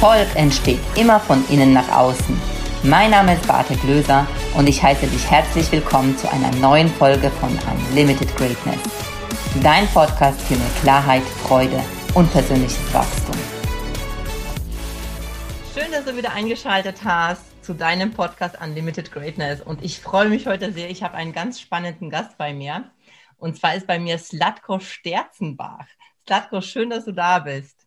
Erfolg entsteht immer von innen nach außen. Mein Name ist Bartek Löser und ich heiße dich herzlich willkommen zu einer neuen Folge von Unlimited Greatness. Dein Podcast für mehr Klarheit, Freude und persönliches Wachstum. Schön, dass du wieder eingeschaltet hast zu deinem Podcast Unlimited Greatness und ich freue mich heute sehr. Ich habe einen ganz spannenden Gast bei mir und zwar ist bei mir Slatko Sterzenbach. Slatko, schön, dass du da bist.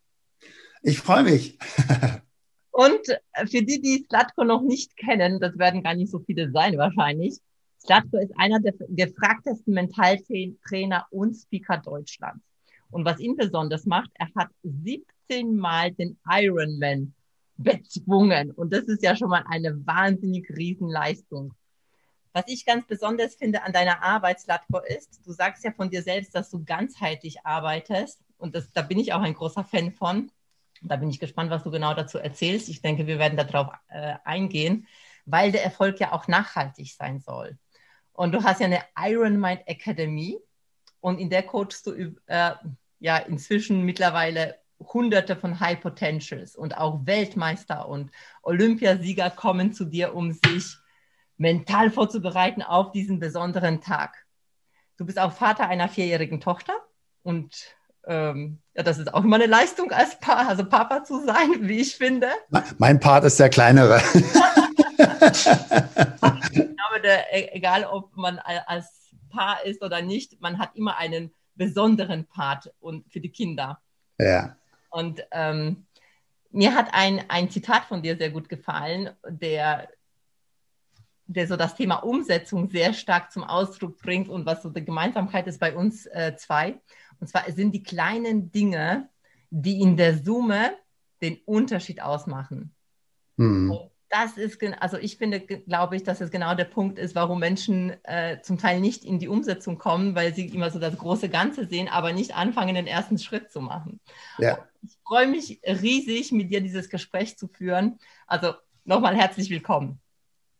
Ich freue mich. Und für die, die Slatko noch nicht kennen, das werden gar nicht so viele sein wahrscheinlich. Slatko ist einer der gefragtesten Mentaltrainer und Speaker Deutschlands. Und was ihn besonders macht, er hat 17 Mal den Ironman bezwungen. Und das ist ja schon mal eine wahnsinnig Riesenleistung. Was ich ganz besonders finde an deiner Arbeit, Slatko, ist, du sagst ja von dir selbst, dass du ganzheitlich arbeitest. Und das, da bin ich auch ein großer Fan von. Da bin ich gespannt, was du genau dazu erzählst. Ich denke, wir werden darauf äh, eingehen, weil der Erfolg ja auch nachhaltig sein soll. Und du hast ja eine Iron Mind Academy und in der coachst du äh, ja inzwischen mittlerweile hunderte von High Potentials und auch Weltmeister und Olympiasieger kommen zu dir, um sich mental vorzubereiten auf diesen besonderen Tag. Du bist auch Vater einer vierjährigen Tochter und ähm, ja, das ist auch immer eine Leistung als pa also Papa zu sein, wie ich finde. Mein Part ist der kleinere. ich glaube, der, e-, egal ob man als Paar ist oder nicht, man hat immer einen besonderen Part und für die Kinder. Ja. Und ähm, mir hat ein, ein Zitat von dir sehr gut gefallen, der, der so das Thema Umsetzung sehr stark zum Ausdruck bringt und was so die Gemeinsamkeit ist bei uns äh, zwei. Und zwar sind die kleinen Dinge, die in der Summe den Unterschied ausmachen. Mhm. Das ist, also ich finde, glaube ich, dass es genau der Punkt ist, warum Menschen äh, zum Teil nicht in die Umsetzung kommen, weil sie immer so das große Ganze sehen, aber nicht anfangen, den ersten Schritt zu machen. Ja. Ich freue mich riesig, mit dir dieses Gespräch zu führen. Also nochmal herzlich willkommen.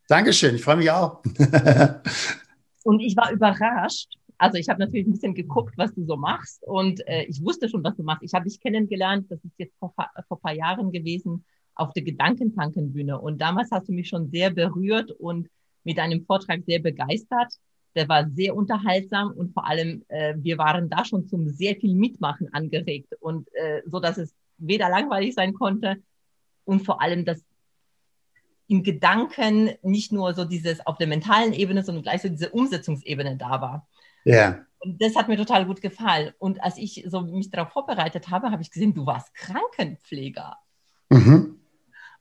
Dankeschön, ich freue mich auch. Und ich war überrascht, also ich habe natürlich ein bisschen geguckt, was du so machst und äh, ich wusste schon, was du machst. Ich habe dich kennengelernt, das ist jetzt vor, vor paar Jahren gewesen, auf der Gedankentankenbühne. Und damals hast du mich schon sehr berührt und mit deinem Vortrag sehr begeistert. Der war sehr unterhaltsam und vor allem, äh, wir waren da schon zum sehr viel Mitmachen angeregt und äh, so, dass es weder langweilig sein konnte und vor allem, dass im Gedanken nicht nur so dieses auf der mentalen Ebene, sondern gleich so diese Umsetzungsebene da war. Ja. Und das hat mir total gut gefallen. Und als ich so mich darauf vorbereitet habe, habe ich gesehen, du warst Krankenpfleger. Mhm.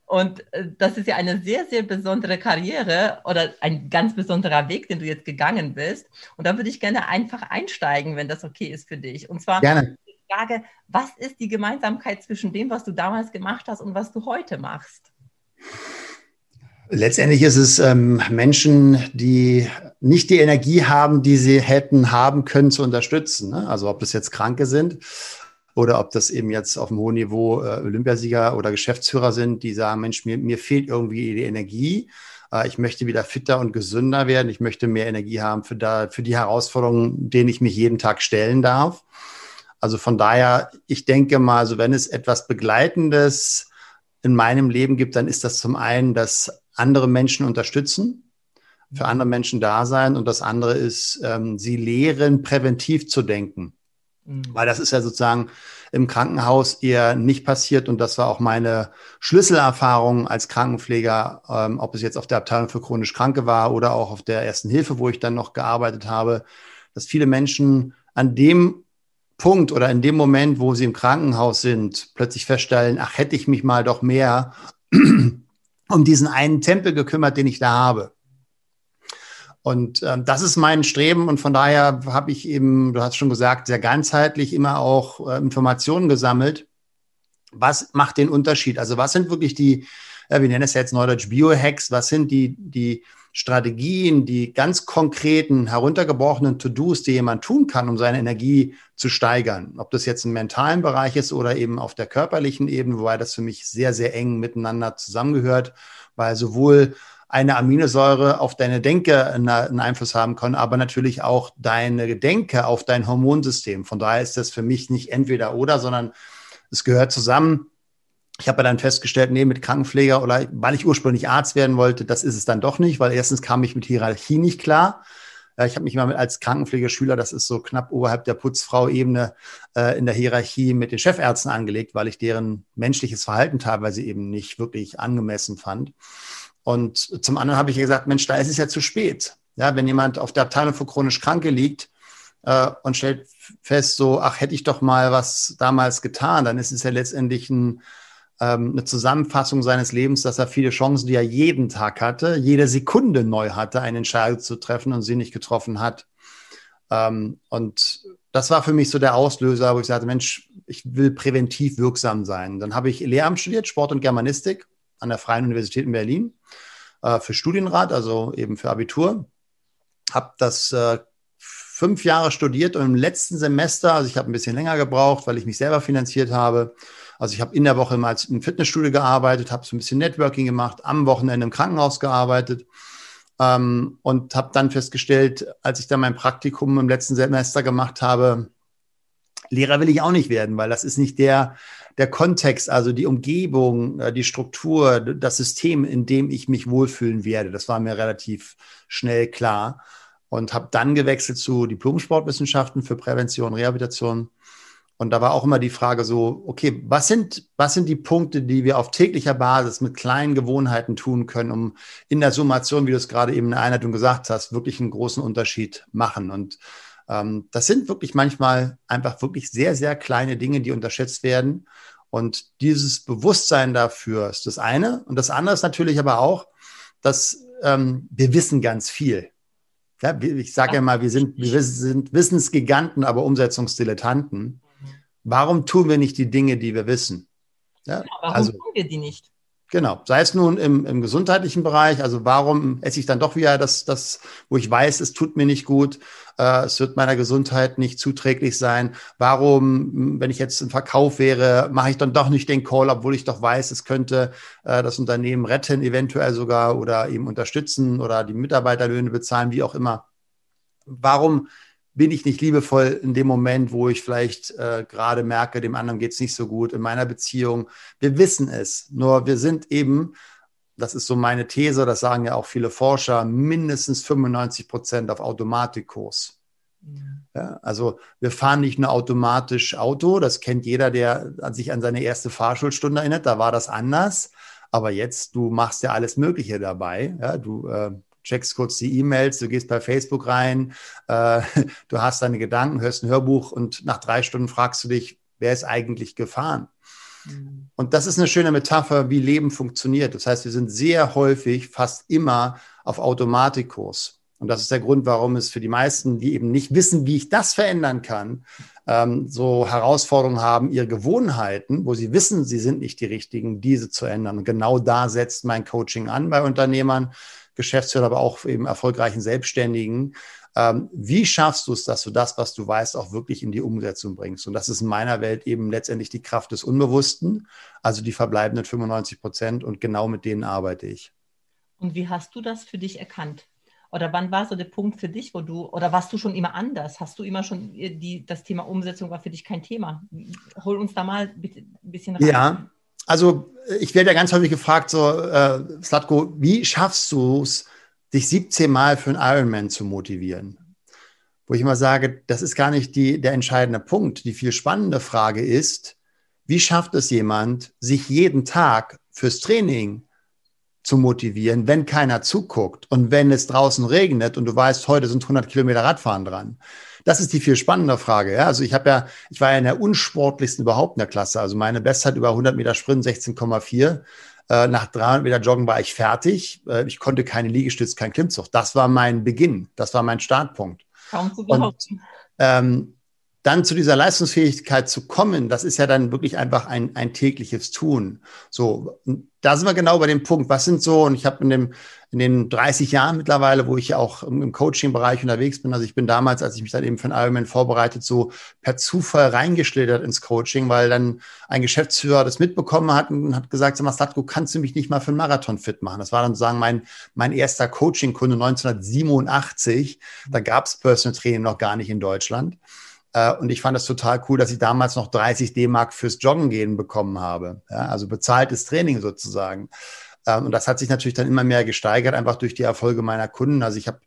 Und äh, das ist ja eine sehr, sehr besondere Karriere oder ein ganz besonderer Weg, den du jetzt gegangen bist. Und da würde ich gerne einfach einsteigen, wenn das okay ist für dich. Und zwar gerne. die Frage, was ist die Gemeinsamkeit zwischen dem, was du damals gemacht hast und was du heute machst? Letztendlich ist es ähm, Menschen, die nicht die Energie haben, die sie hätten haben können, zu unterstützen. Ne? Also ob das jetzt Kranke sind oder ob das eben jetzt auf dem hohen Niveau äh, Olympiasieger oder Geschäftsführer sind, die sagen, Mensch, mir, mir fehlt irgendwie die Energie. Äh, ich möchte wieder fitter und gesünder werden. Ich möchte mehr Energie haben für, da, für die Herausforderungen, denen ich mich jeden Tag stellen darf. Also von daher, ich denke mal, also wenn es etwas Begleitendes in meinem Leben gibt, dann ist das zum einen das andere Menschen unterstützen, für andere Menschen da sein und das andere ist, ähm, sie lehren, präventiv zu denken. Mhm. Weil das ist ja sozusagen im Krankenhaus eher nicht passiert und das war auch meine Schlüsselerfahrung als Krankenpfleger, ähm, ob es jetzt auf der Abteilung für chronisch Kranke war oder auch auf der ersten Hilfe, wo ich dann noch gearbeitet habe, dass viele Menschen an dem Punkt oder in dem Moment, wo sie im Krankenhaus sind, plötzlich feststellen, ach, hätte ich mich mal doch mehr um diesen einen Tempel gekümmert, den ich da habe. Und äh, das ist mein Streben und von daher habe ich eben, du hast schon gesagt, sehr ganzheitlich immer auch äh, Informationen gesammelt. Was macht den Unterschied? Also was sind wirklich die, äh, wir nennen es jetzt Neudeutsch Biohacks, was sind die, die Strategien, die ganz konkreten, heruntergebrochenen To-Dos, die jemand tun kann, um seine Energie zu steigern. Ob das jetzt im mentalen Bereich ist oder eben auf der körperlichen Ebene, wobei das für mich sehr, sehr eng miteinander zusammengehört, weil sowohl eine Aminosäure auf deine Denke einen Einfluss haben kann, aber natürlich auch deine Denke auf dein Hormonsystem. Von daher ist das für mich nicht entweder oder, sondern es gehört zusammen. Ich habe dann festgestellt, nee, mit Krankenpfleger oder weil ich ursprünglich Arzt werden wollte, das ist es dann doch nicht, weil erstens kam ich mit Hierarchie nicht klar. Ich habe mich mal als Krankenpflegerschüler, das ist so knapp oberhalb der Putzfrau-Ebene äh, in der Hierarchie mit den Chefärzten angelegt, weil ich deren menschliches Verhalten teilweise eben nicht wirklich angemessen fand. Und zum anderen habe ich gesagt, Mensch, da ist es ja zu spät. Ja, wenn jemand auf der Abteilung für chronisch Kranke liegt äh, und stellt fest, so, ach, hätte ich doch mal was damals getan, dann ist es ja letztendlich ein ähm, eine Zusammenfassung seines Lebens, dass er viele Chancen, die er jeden Tag hatte, jede Sekunde neu hatte, eine Entscheidung zu treffen und sie nicht getroffen hat. Ähm, und das war für mich so der Auslöser, wo ich sagte, Mensch, ich will präventiv wirksam sein. Dann habe ich Lehramt studiert, Sport und Germanistik an der Freien Universität in Berlin äh, für Studienrat, also eben für Abitur. Habe das äh, fünf Jahre studiert und im letzten Semester, also ich habe ein bisschen länger gebraucht, weil ich mich selber finanziert habe, also ich habe in der Woche mal im Fitnessstudio gearbeitet, habe so ein bisschen Networking gemacht, am Wochenende im Krankenhaus gearbeitet ähm, und habe dann festgestellt, als ich dann mein Praktikum im letzten Semester gemacht habe, Lehrer will ich auch nicht werden, weil das ist nicht der, der Kontext, also die Umgebung, äh, die Struktur, das System, in dem ich mich wohlfühlen werde. Das war mir relativ schnell klar und habe dann gewechselt zu Diplom-Sportwissenschaften für Prävention, Rehabilitation und da war auch immer die Frage so, okay, was sind, was sind die Punkte, die wir auf täglicher Basis mit kleinen Gewohnheiten tun können, um in der Summation, wie du es gerade eben in der Einleitung gesagt hast, wirklich einen großen Unterschied machen? Und ähm, das sind wirklich manchmal einfach wirklich sehr, sehr kleine Dinge, die unterschätzt werden. Und dieses Bewusstsein dafür ist das eine. Und das andere ist natürlich aber auch, dass ähm, wir wissen ganz viel. Ja, ich sage ja mal, wir sind, wir sind Wissensgiganten, aber Umsetzungsdilettanten. Warum tun wir nicht die Dinge, die wir wissen? Ja, warum also, tun wir die nicht? Genau, sei es nun im, im gesundheitlichen Bereich, also warum esse ich dann doch wieder das, das, wo ich weiß, es tut mir nicht gut, äh, es wird meiner Gesundheit nicht zuträglich sein. Warum, wenn ich jetzt im Verkauf wäre, mache ich dann doch nicht den Call, obwohl ich doch weiß, es könnte äh, das Unternehmen retten, eventuell sogar oder eben unterstützen oder die Mitarbeiterlöhne bezahlen, wie auch immer. Warum bin ich nicht liebevoll in dem Moment, wo ich vielleicht äh, gerade merke, dem anderen geht es nicht so gut in meiner Beziehung. Wir wissen es, nur wir sind eben, das ist so meine These, das sagen ja auch viele Forscher, mindestens 95 Prozent auf Automatikkurs. Ja, also wir fahren nicht nur automatisch Auto, das kennt jeder, der sich an seine erste Fahrschulstunde erinnert, da war das anders. Aber jetzt, du machst ja alles Mögliche dabei. Ja, du äh, checkst kurz die E-Mails, du gehst bei Facebook rein, äh, du hast deine Gedanken, hörst ein Hörbuch und nach drei Stunden fragst du dich, wer ist eigentlich gefahren? Mhm. Und das ist eine schöne Metapher, wie Leben funktioniert. Das heißt, wir sind sehr häufig, fast immer auf Automatikkurs. Und das ist der Grund, warum es für die meisten, die eben nicht wissen, wie ich das verändern kann, ähm, so Herausforderungen haben, ihre Gewohnheiten, wo sie wissen, sie sind nicht die richtigen, diese zu ändern. Und genau da setzt mein Coaching an bei Unternehmern, Geschäftsführer, aber auch eben erfolgreichen Selbstständigen. Ähm, wie schaffst du es, dass du das, was du weißt, auch wirklich in die Umsetzung bringst? Und das ist in meiner Welt eben letztendlich die Kraft des Unbewussten, also die verbleibenden 95 Prozent. Und genau mit denen arbeite ich. Und wie hast du das für dich erkannt? Oder wann war so der Punkt für dich, wo du, oder warst du schon immer anders? Hast du immer schon, die, das Thema Umsetzung war für dich kein Thema? Hol uns da mal ein bisschen rein. Ja, also ich werde ja ganz häufig gefragt, so, äh, Slatko, wie schaffst du es, dich 17 Mal für einen Ironman zu motivieren? Wo ich immer sage, das ist gar nicht die, der entscheidende Punkt. Die viel spannende Frage ist, wie schafft es jemand, sich jeden Tag fürs Training zu motivieren, wenn keiner zuguckt und wenn es draußen regnet und du weißt, heute sind 100 Kilometer Radfahren dran? Das ist die viel spannende Frage. Ja? Also ich habe ja, ich war ja in der unsportlichsten überhaupt in der Klasse. Also meine Bestzeit über 100 Meter Sprint 16,4. Äh, nach 300 Meter Joggen war ich fertig. Äh, ich konnte keine Liegestütze, kein Klimmzug. Das war mein Beginn. Das war mein Startpunkt. Kaum zu behaupten. Und, ähm, dann zu dieser Leistungsfähigkeit zu kommen, das ist ja dann wirklich einfach ein, ein tägliches Tun. So, da sind wir genau bei dem Punkt. Was sind so, und ich habe in dem, in den 30 Jahren mittlerweile, wo ich ja auch im Coaching-Bereich unterwegs bin, also ich bin damals, als ich mich dann eben für ein Ironman vorbereitet, so per Zufall reingeschlittert ins Coaching, weil dann ein Geschäftsführer das mitbekommen hat und hat gesagt, sag mal, Slatko, kannst du mich nicht mal für einen Marathon fit machen? Das war dann sozusagen mein, mein erster Coaching-Kunde 1987. Da gab es Personal Training noch gar nicht in Deutschland. Äh, und ich fand das total cool, dass ich damals noch 30 D-Mark fürs Joggen gehen bekommen habe. Ja, also bezahltes Training sozusagen. Ähm, und das hat sich natürlich dann immer mehr gesteigert, einfach durch die Erfolge meiner Kunden. Also ich habe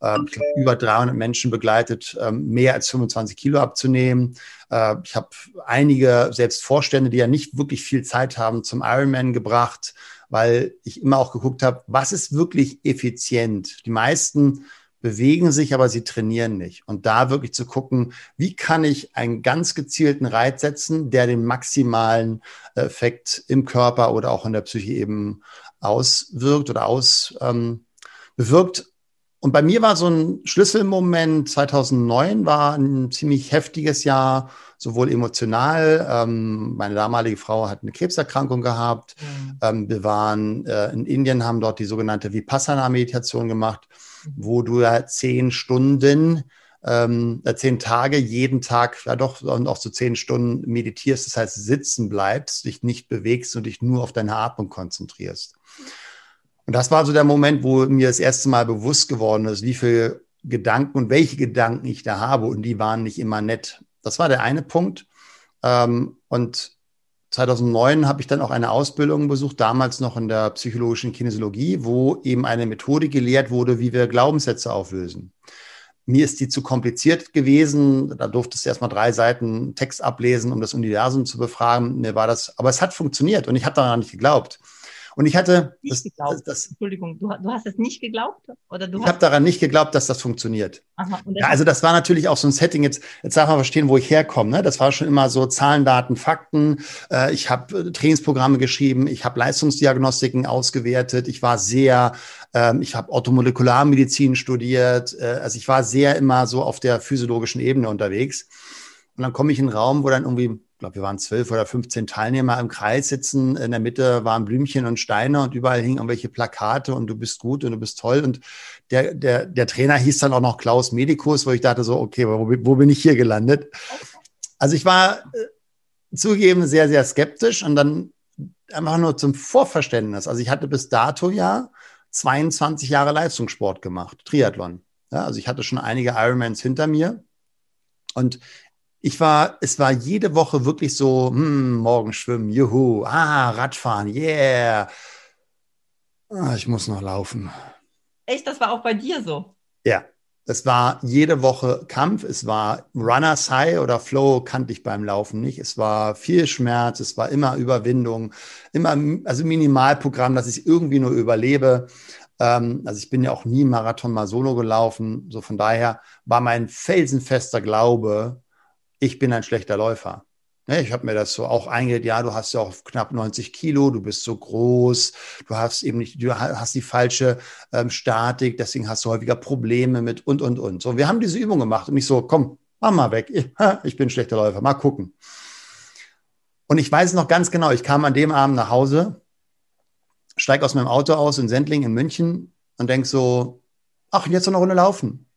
äh, über 300 Menschen begleitet, äh, mehr als 25 Kilo abzunehmen. Äh, ich habe einige selbst Vorstände, die ja nicht wirklich viel Zeit haben, zum Ironman gebracht, weil ich immer auch geguckt habe, was ist wirklich effizient. Die meisten bewegen sich, aber sie trainieren nicht. Und da wirklich zu gucken, wie kann ich einen ganz gezielten Reiz setzen, der den maximalen Effekt im Körper oder auch in der Psyche eben auswirkt oder aus ähm, bewirkt. Und bei mir war so ein Schlüsselmoment 2009 war ein ziemlich heftiges Jahr, sowohl emotional. Ähm, meine damalige Frau hat eine Krebserkrankung gehabt. Mhm. Ähm, wir waren äh, in Indien, haben dort die sogenannte Vipassana-Meditation gemacht wo du ja zehn Stunden, ähm, äh, zehn Tage jeden Tag, ja doch, und auch so zehn Stunden meditierst, das heißt sitzen bleibst, dich nicht bewegst und dich nur auf deine Atmung konzentrierst. Und das war so der Moment, wo mir das erste Mal bewusst geworden ist, wie viele Gedanken und welche Gedanken ich da habe. Und die waren nicht immer nett. Das war der eine Punkt. Ähm, und 2009 habe ich dann auch eine Ausbildung besucht, damals noch in der psychologischen Kinesiologie, wo eben eine Methode gelehrt wurde, wie wir Glaubenssätze auflösen. Mir ist die zu kompliziert gewesen. Da durftest du erstmal drei Seiten Text ablesen, um das Universum zu befragen. Mir war das, aber es hat funktioniert und ich habe daran nicht geglaubt. Und ich hatte das, das, das, Entschuldigung, du, du, hast es nicht geglaubt? Oder du ich habe daran nicht geglaubt, dass das funktioniert. Aha, ja, also das war natürlich auch so ein Setting, jetzt, jetzt darf man verstehen, wo ich herkomme. Ne? Das war schon immer so Zahlen, Daten, Fakten. Äh, ich habe äh, Trainingsprogramme geschrieben, ich habe Leistungsdiagnostiken ausgewertet, ich war sehr, ähm, ich habe Automolekularmedizin studiert, äh, also ich war sehr immer so auf der physiologischen Ebene unterwegs. Und dann komme ich in einen Raum, wo dann irgendwie ich glaube, wir waren zwölf oder 15 Teilnehmer im Kreis sitzen. In der Mitte waren Blümchen und Steine und überall hingen irgendwelche Plakate und du bist gut und du bist toll. Und der, der, der Trainer hieß dann auch noch Klaus Medikus, wo ich dachte so, okay, wo, wo bin ich hier gelandet? Also ich war äh, zugegeben sehr, sehr skeptisch und dann einfach nur zum Vorverständnis. Also ich hatte bis dato ja 22 Jahre Leistungssport gemacht, Triathlon. Ja, also ich hatte schon einige Ironmans hinter mir. Und ich war, es war jede Woche wirklich so, hm, morgen schwimmen, juhu, ah, Radfahren, yeah. Ah, ich muss noch laufen. Echt, das war auch bei dir so? Ja, es war jede Woche Kampf. Es war Runners High oder Flow kannte ich beim Laufen nicht. Es war viel Schmerz, es war immer Überwindung, immer, also Minimalprogramm, dass ich irgendwie nur überlebe. Ähm, also ich bin ja auch nie Marathon mal solo gelaufen. So von daher war mein felsenfester Glaube, ich bin ein schlechter Läufer. Ne, ich habe mir das so auch eingeredet, ja, du hast ja auch knapp 90 Kilo, du bist so groß, du hast eben nicht, du hast die falsche ähm, Statik, deswegen hast du häufiger Probleme mit und, und, und. So, wir haben diese Übung gemacht und ich so, komm, mach mal weg, ich, bin ein schlechter Läufer, mal gucken. Und ich weiß noch ganz genau, ich kam an dem Abend nach Hause, steige aus meinem Auto aus in Sendling in München und denk so, ach, jetzt noch eine Runde laufen.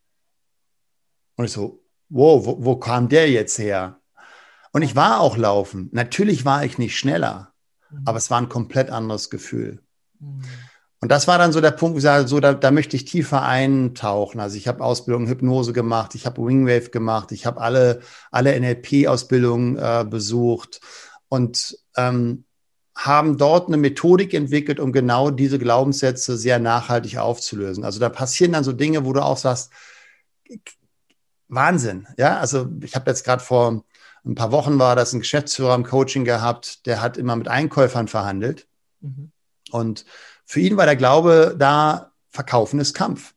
Und ich so, wow, wo, wo kam der jetzt her? Und ich war auch laufen. Natürlich war ich nicht schneller, mhm. aber es war ein komplett anderes Gefühl. Mhm. Und das war dann so der Punkt, wo ich sage, so, da, da möchte ich tiefer eintauchen. Also ich habe Ausbildung Hypnose gemacht, ich habe Wingwave gemacht, ich habe alle, alle NLP-Ausbildungen äh, besucht und ähm, haben dort eine Methodik entwickelt, um genau diese Glaubenssätze sehr nachhaltig aufzulösen. Also da passieren dann so Dinge, wo du auch sagst, Wahnsinn. Ja, also ich habe jetzt gerade vor ein paar Wochen war das ein Geschäftsführer im Coaching gehabt, der hat immer mit Einkäufern verhandelt. Mhm. Und für ihn war der Glaube da, Verkaufen ist Kampf.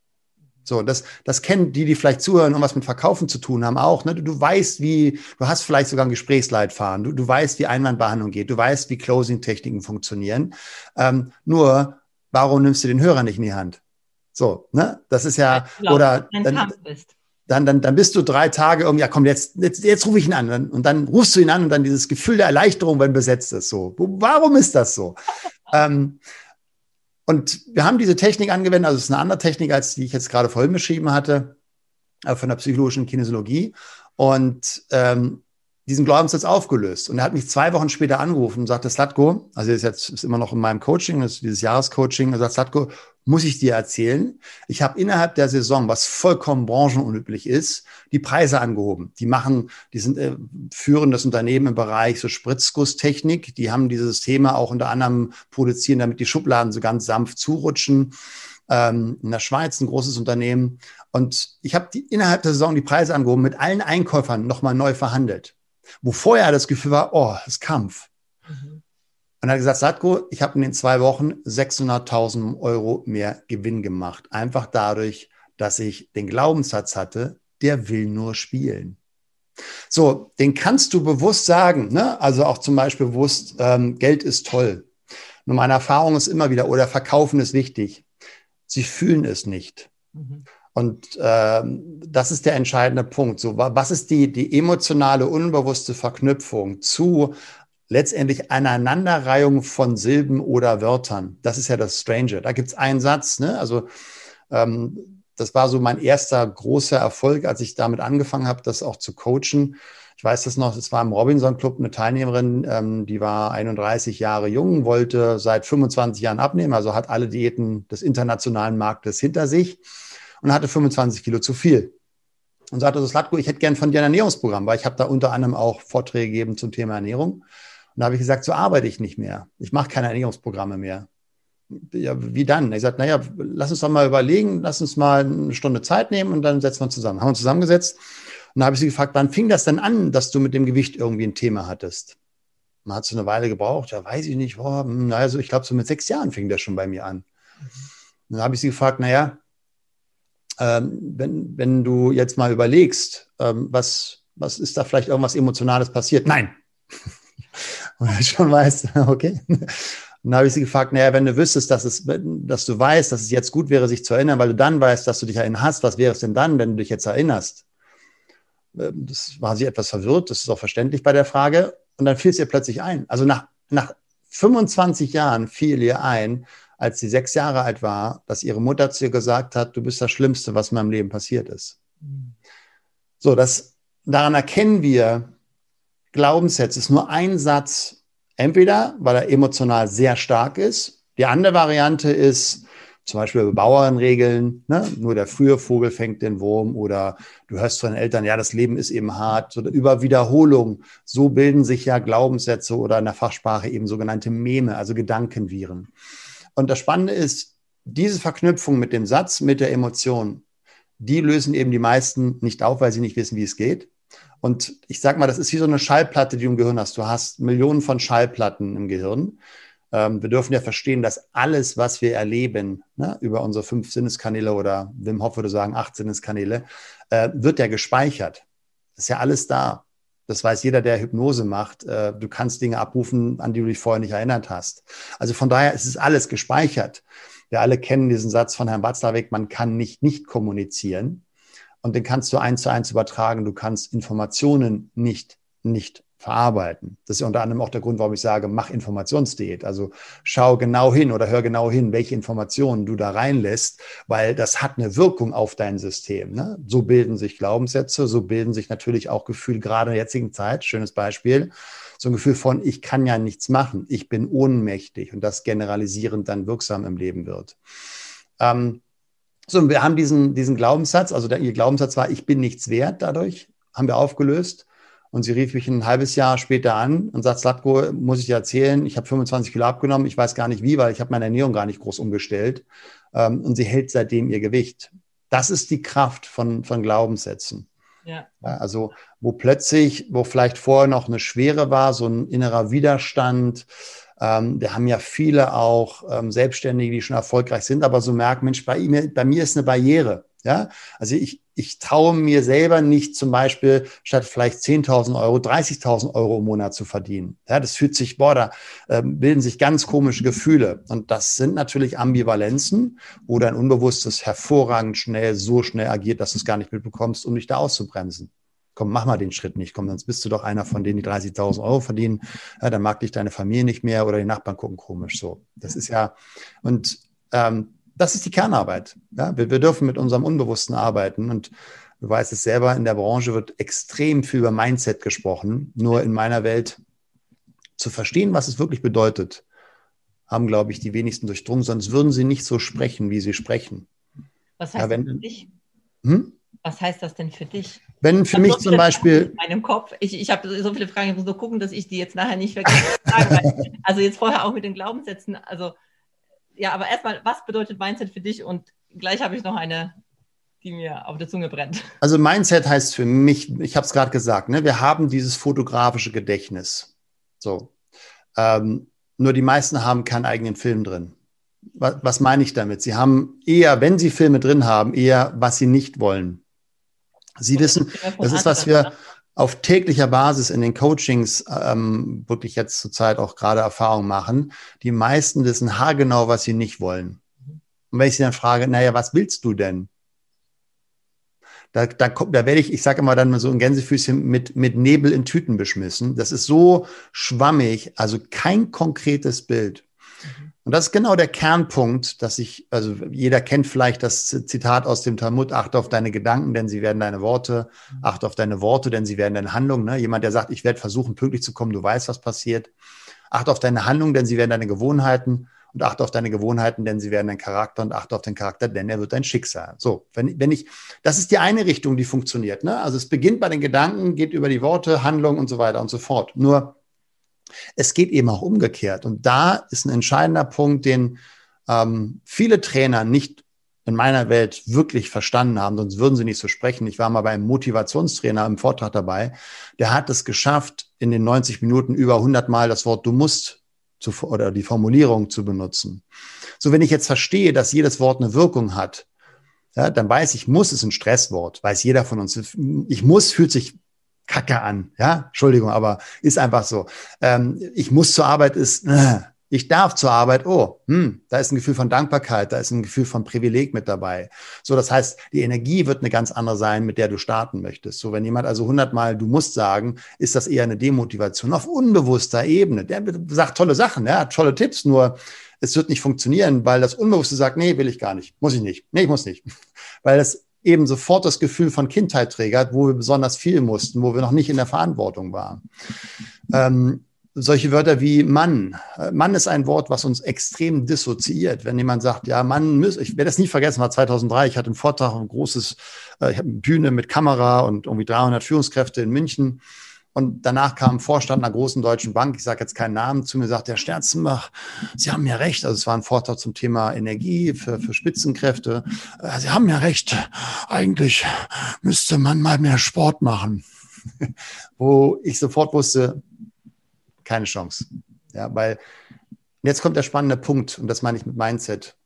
So, das, das kennen die, die vielleicht zuhören und was mit Verkaufen zu tun haben, auch. Ne? Du, du weißt, wie, du hast vielleicht sogar ein Gesprächsleitfaden, du, du weißt, wie Einwandbehandlung geht, du weißt, wie Closing-Techniken funktionieren. Ähm, nur, warum nimmst du den Hörer nicht in die Hand? So, ne? Das ist ja, ja oder dann, dann, dann, dann bist du drei Tage irgendwie, ja komm, jetzt, jetzt, jetzt rufe ich ihn an. Und dann rufst du ihn an und dann dieses Gefühl der Erleichterung, wenn besetzt ist so. Warum ist das so? ähm, und wir haben diese Technik angewendet, also es ist eine andere Technik, als die ich jetzt gerade vorhin beschrieben hatte, äh, von der psychologischen Kinesiologie. Und ähm, diesen Glaubenssatz aufgelöst. Und er hat mich zwei Wochen später angerufen und sagte, Slatko, also er ist jetzt ist immer noch in meinem Coaching, das ist dieses Jahrescoaching, er sagt, Slatko, muss ich dir erzählen, ich habe innerhalb der Saison, was vollkommen branchenunüblich ist, die Preise angehoben. Die machen, die sind äh, führendes Unternehmen im Bereich so Spritzgusstechnik. Die haben dieses Thema auch unter anderem produzieren, damit die Schubladen so ganz sanft zurutschen. Ähm, in der Schweiz ein großes Unternehmen. Und ich habe innerhalb der Saison die Preise angehoben, mit allen Einkäufern nochmal neu verhandelt. Wo vorher das Gefühl war, oh, das ist Kampf. Mhm. Und er hat gesagt, Satko, ich habe in den zwei Wochen 600.000 Euro mehr Gewinn gemacht. Einfach dadurch, dass ich den Glaubenssatz hatte, der will nur spielen. So, den kannst du bewusst sagen, ne? also auch zum Beispiel bewusst, ähm, Geld ist toll. Nur meine Erfahrung ist immer wieder, oder Verkaufen ist wichtig. Sie fühlen es nicht. Mhm. Und ähm, das ist der entscheidende Punkt. So, was ist die, die emotionale, unbewusste Verknüpfung zu letztendlich Aneinanderreihung von Silben oder Wörtern? Das ist ja das Strange. Da gibt es einen Satz, ne? Also ähm, das war so mein erster großer Erfolg, als ich damit angefangen habe, das auch zu coachen. Ich weiß das noch, es war im Robinson Club eine Teilnehmerin, ähm, die war 31 Jahre jung, wollte seit 25 Jahren abnehmen, also hat alle Diäten des internationalen Marktes hinter sich und hatte 25 Kilo zu viel. Und sagte so, Slatko, ich hätte gern von dir ein Ernährungsprogramm, weil ich habe da unter anderem auch Vorträge gegeben zum Thema Ernährung. Und da habe ich gesagt, so arbeite ich nicht mehr. Ich mache keine Ernährungsprogramme mehr. Ja, wie dann? Ich sagte, naja, lass uns doch mal überlegen, lass uns mal eine Stunde Zeit nehmen und dann setzen wir uns zusammen. Haben uns zusammengesetzt und dann habe ich sie gefragt, wann fing das denn an, dass du mit dem Gewicht irgendwie ein Thema hattest? Man hat so eine Weile gebraucht, ja, weiß ich nicht, boah, naja, so, ich glaube, so mit sechs Jahren fing das schon bei mir an. Mhm. Dann habe ich sie gefragt, naja, ähm, wenn, wenn du jetzt mal überlegst, ähm, was, was ist da vielleicht irgendwas Emotionales passiert? Nein. Und ich schon weiß, okay. Und dann habe ich sie gefragt, naja, wenn du wüsstest, dass, es, dass du weißt, dass es jetzt gut wäre, sich zu erinnern, weil du dann weißt, dass du dich erinnern hast, was wäre es denn dann, wenn du dich jetzt erinnerst? Ähm, das war sie etwas verwirrt, das ist auch verständlich bei der Frage. Und dann fiel es ihr plötzlich ein. Also nach, nach 25 Jahren fiel ihr ein, als sie sechs Jahre alt war, dass ihre Mutter zu ihr gesagt hat, du bist das Schlimmste, was in meinem Leben passiert ist. So, das, daran erkennen wir, Glaubenssätze ist nur ein Satz, entweder weil er emotional sehr stark ist, die andere Variante ist, zum Beispiel Bauernregeln, ne? nur der frühe Vogel fängt den Wurm oder du hörst von den Eltern, ja, das Leben ist eben hart oder über Wiederholung. So bilden sich ja Glaubenssätze oder in der Fachsprache eben sogenannte Meme, also Gedankenviren. Und das Spannende ist, diese Verknüpfung mit dem Satz, mit der Emotion, die lösen eben die meisten nicht auf, weil sie nicht wissen, wie es geht. Und ich sage mal, das ist wie so eine Schallplatte, die du im Gehirn hast. Du hast Millionen von Schallplatten im Gehirn. Ähm, wir dürfen ja verstehen, dass alles, was wir erleben, ne, über unsere fünf Sinneskanäle oder Wim Hof würde sagen acht Sinneskanäle, äh, wird ja gespeichert. ist ja alles da. Das weiß jeder, der Hypnose macht. Äh, du kannst Dinge abrufen, an die du dich vorher nicht erinnert hast. Also von daher ist es alles gespeichert. Wir alle kennen diesen Satz von Herrn Watzlawick, man kann nicht nicht kommunizieren. Und den kannst du eins zu eins übertragen. Du kannst Informationen nicht nicht verarbeiten. Das ist unter anderem auch der Grund, warum ich sage, mach Informationsdiät. Also schau genau hin oder hör genau hin, welche Informationen du da reinlässt, weil das hat eine Wirkung auf dein System. Ne? So bilden sich Glaubenssätze, so bilden sich natürlich auch Gefühle, gerade in der jetzigen Zeit, schönes Beispiel, so ein Gefühl von, ich kann ja nichts machen, ich bin ohnmächtig und das generalisierend dann wirksam im Leben wird. Ähm, so, wir haben diesen, diesen Glaubenssatz, also der, ihr Glaubenssatz war, ich bin nichts wert dadurch, haben wir aufgelöst. Und sie rief mich ein halbes Jahr später an und sagt, Slatko, muss ich dir erzählen, ich habe 25 Kilo abgenommen, ich weiß gar nicht wie, weil ich habe meine Ernährung gar nicht groß umgestellt. Ähm, und sie hält seitdem ihr Gewicht. Das ist die Kraft von, von Glaubenssätzen. Ja. Also wo plötzlich, wo vielleicht vorher noch eine Schwere war, so ein innerer Widerstand, ähm, da haben ja viele auch ähm, Selbstständige, die schon erfolgreich sind, aber so merken, Mensch, bei, mir, bei mir ist eine Barriere. Ja, also ich, ich traue mir selber nicht zum Beispiel statt vielleicht 10.000 Euro 30.000 Euro im Monat zu verdienen. Ja, das fühlt sich, boah, da äh, bilden sich ganz komische Gefühle. Und das sind natürlich Ambivalenzen, wo dein Unbewusstes hervorragend schnell, so schnell agiert, dass du es gar nicht mitbekommst, um dich da auszubremsen. Komm, mach mal den Schritt nicht. Komm, sonst bist du doch einer von denen, die 30.000 Euro verdienen. Ja, dann mag dich deine Familie nicht mehr oder die Nachbarn gucken komisch. So, das ist ja, und ähm, das ist die Kernarbeit. Ja? Wir, wir dürfen mit unserem Unbewussten arbeiten und Du weißt es selber, in der Branche wird extrem viel über Mindset gesprochen. Nur in meiner Welt zu verstehen, was es wirklich bedeutet, haben, glaube ich, die wenigsten durchdrungen, sonst würden sie nicht so sprechen, wie sie sprechen. Was heißt ja, wenn, das für dich? Hm? Was heißt das denn für dich? Wenn für mich so zum Beispiel. In meinem Kopf. Ich, ich habe so viele Fragen, ich muss nur gucken, dass ich die jetzt nachher nicht vergesse. also jetzt vorher auch mit den Glaubenssätzen. Also ja, aber erstmal, was bedeutet Mindset für dich? Und gleich habe ich noch eine, die mir auf der Zunge brennt. Also Mindset heißt für mich, ich habe es gerade gesagt, ne, wir haben dieses fotografische Gedächtnis. So. Ähm, nur die meisten haben keinen eigenen Film drin. Was, was meine ich damit? Sie haben eher, wenn sie Filme drin haben, eher, was sie nicht wollen. Sie wissen, das ist, was wir auf täglicher Basis in den Coachings ähm, wirklich jetzt zurzeit auch gerade Erfahrung machen. Die meisten wissen haargenau, was sie nicht wollen. Und wenn ich sie dann frage, naja, was willst du denn? Da, da, da werde ich, ich sage immer dann mal so ein Gänsefüßchen mit, mit Nebel in Tüten beschmissen. Das ist so schwammig, also kein konkretes Bild. Und das ist genau der Kernpunkt, dass ich, also jeder kennt vielleicht das Zitat aus dem Talmud, achte auf deine Gedanken, denn sie werden deine Worte, mhm. achte auf deine Worte, denn sie werden deine Handlungen. Ne? Jemand, der sagt, ich werde versuchen, pünktlich zu kommen, du weißt, was passiert. Achte auf deine Handlungen, denn sie werden deine Gewohnheiten und achte auf deine Gewohnheiten, denn sie werden dein Charakter und achte auf den Charakter, denn er wird dein Schicksal. So, wenn, wenn ich, das ist die eine Richtung, die funktioniert. Ne? Also es beginnt bei den Gedanken, geht über die Worte, Handlungen und so weiter und so fort. Nur es geht eben auch umgekehrt. Und da ist ein entscheidender Punkt, den ähm, viele Trainer nicht in meiner Welt wirklich verstanden haben, sonst würden sie nicht so sprechen. Ich war mal bei einem Motivationstrainer im Vortrag dabei, der hat es geschafft, in den 90 Minuten über 100 Mal das Wort du musst zu, oder die Formulierung zu benutzen. So, wenn ich jetzt verstehe, dass jedes Wort eine Wirkung hat, ja, dann weiß ich, muss ist ein Stresswort, weiß jeder von uns. Ich muss fühlt sich Kacke an. Ja, Entschuldigung, aber ist einfach so. Ähm, ich muss zur Arbeit ist, äh, ich darf zur Arbeit, oh, hm, da ist ein Gefühl von Dankbarkeit, da ist ein Gefühl von Privileg mit dabei. So, das heißt, die Energie wird eine ganz andere sein, mit der du starten möchtest. So, wenn jemand also hundertmal du musst sagen, ist das eher eine Demotivation auf unbewusster Ebene. Der sagt tolle Sachen, ja, tolle Tipps, nur es wird nicht funktionieren, weil das Unbewusste sagt, nee, will ich gar nicht, muss ich nicht, nee, ich muss nicht, weil das eben sofort das Gefühl von Kindheit triggert, wo wir besonders viel mussten, wo wir noch nicht in der Verantwortung waren. Ähm, solche Wörter wie Mann. Äh, Mann ist ein Wort, was uns extrem dissoziiert. Wenn jemand sagt, ja, Mann muss, ich werde das nie vergessen, war 2003, ich hatte einen Vortrag, ein großes, äh, ich habe eine Bühne mit Kamera und irgendwie 300 Führungskräfte in München. Und danach kam ein Vorstand einer großen deutschen Bank, ich sage jetzt keinen Namen, zu mir sagt, Herr Sterzenbach, Sie haben ja recht. Also es war ein Vortrag zum Thema Energie für, für Spitzenkräfte. Äh, Sie haben ja recht. Eigentlich müsste man mal mehr Sport machen. Wo ich sofort wusste, keine Chance. Ja, weil jetzt kommt der spannende Punkt, und das meine ich mit Mindset.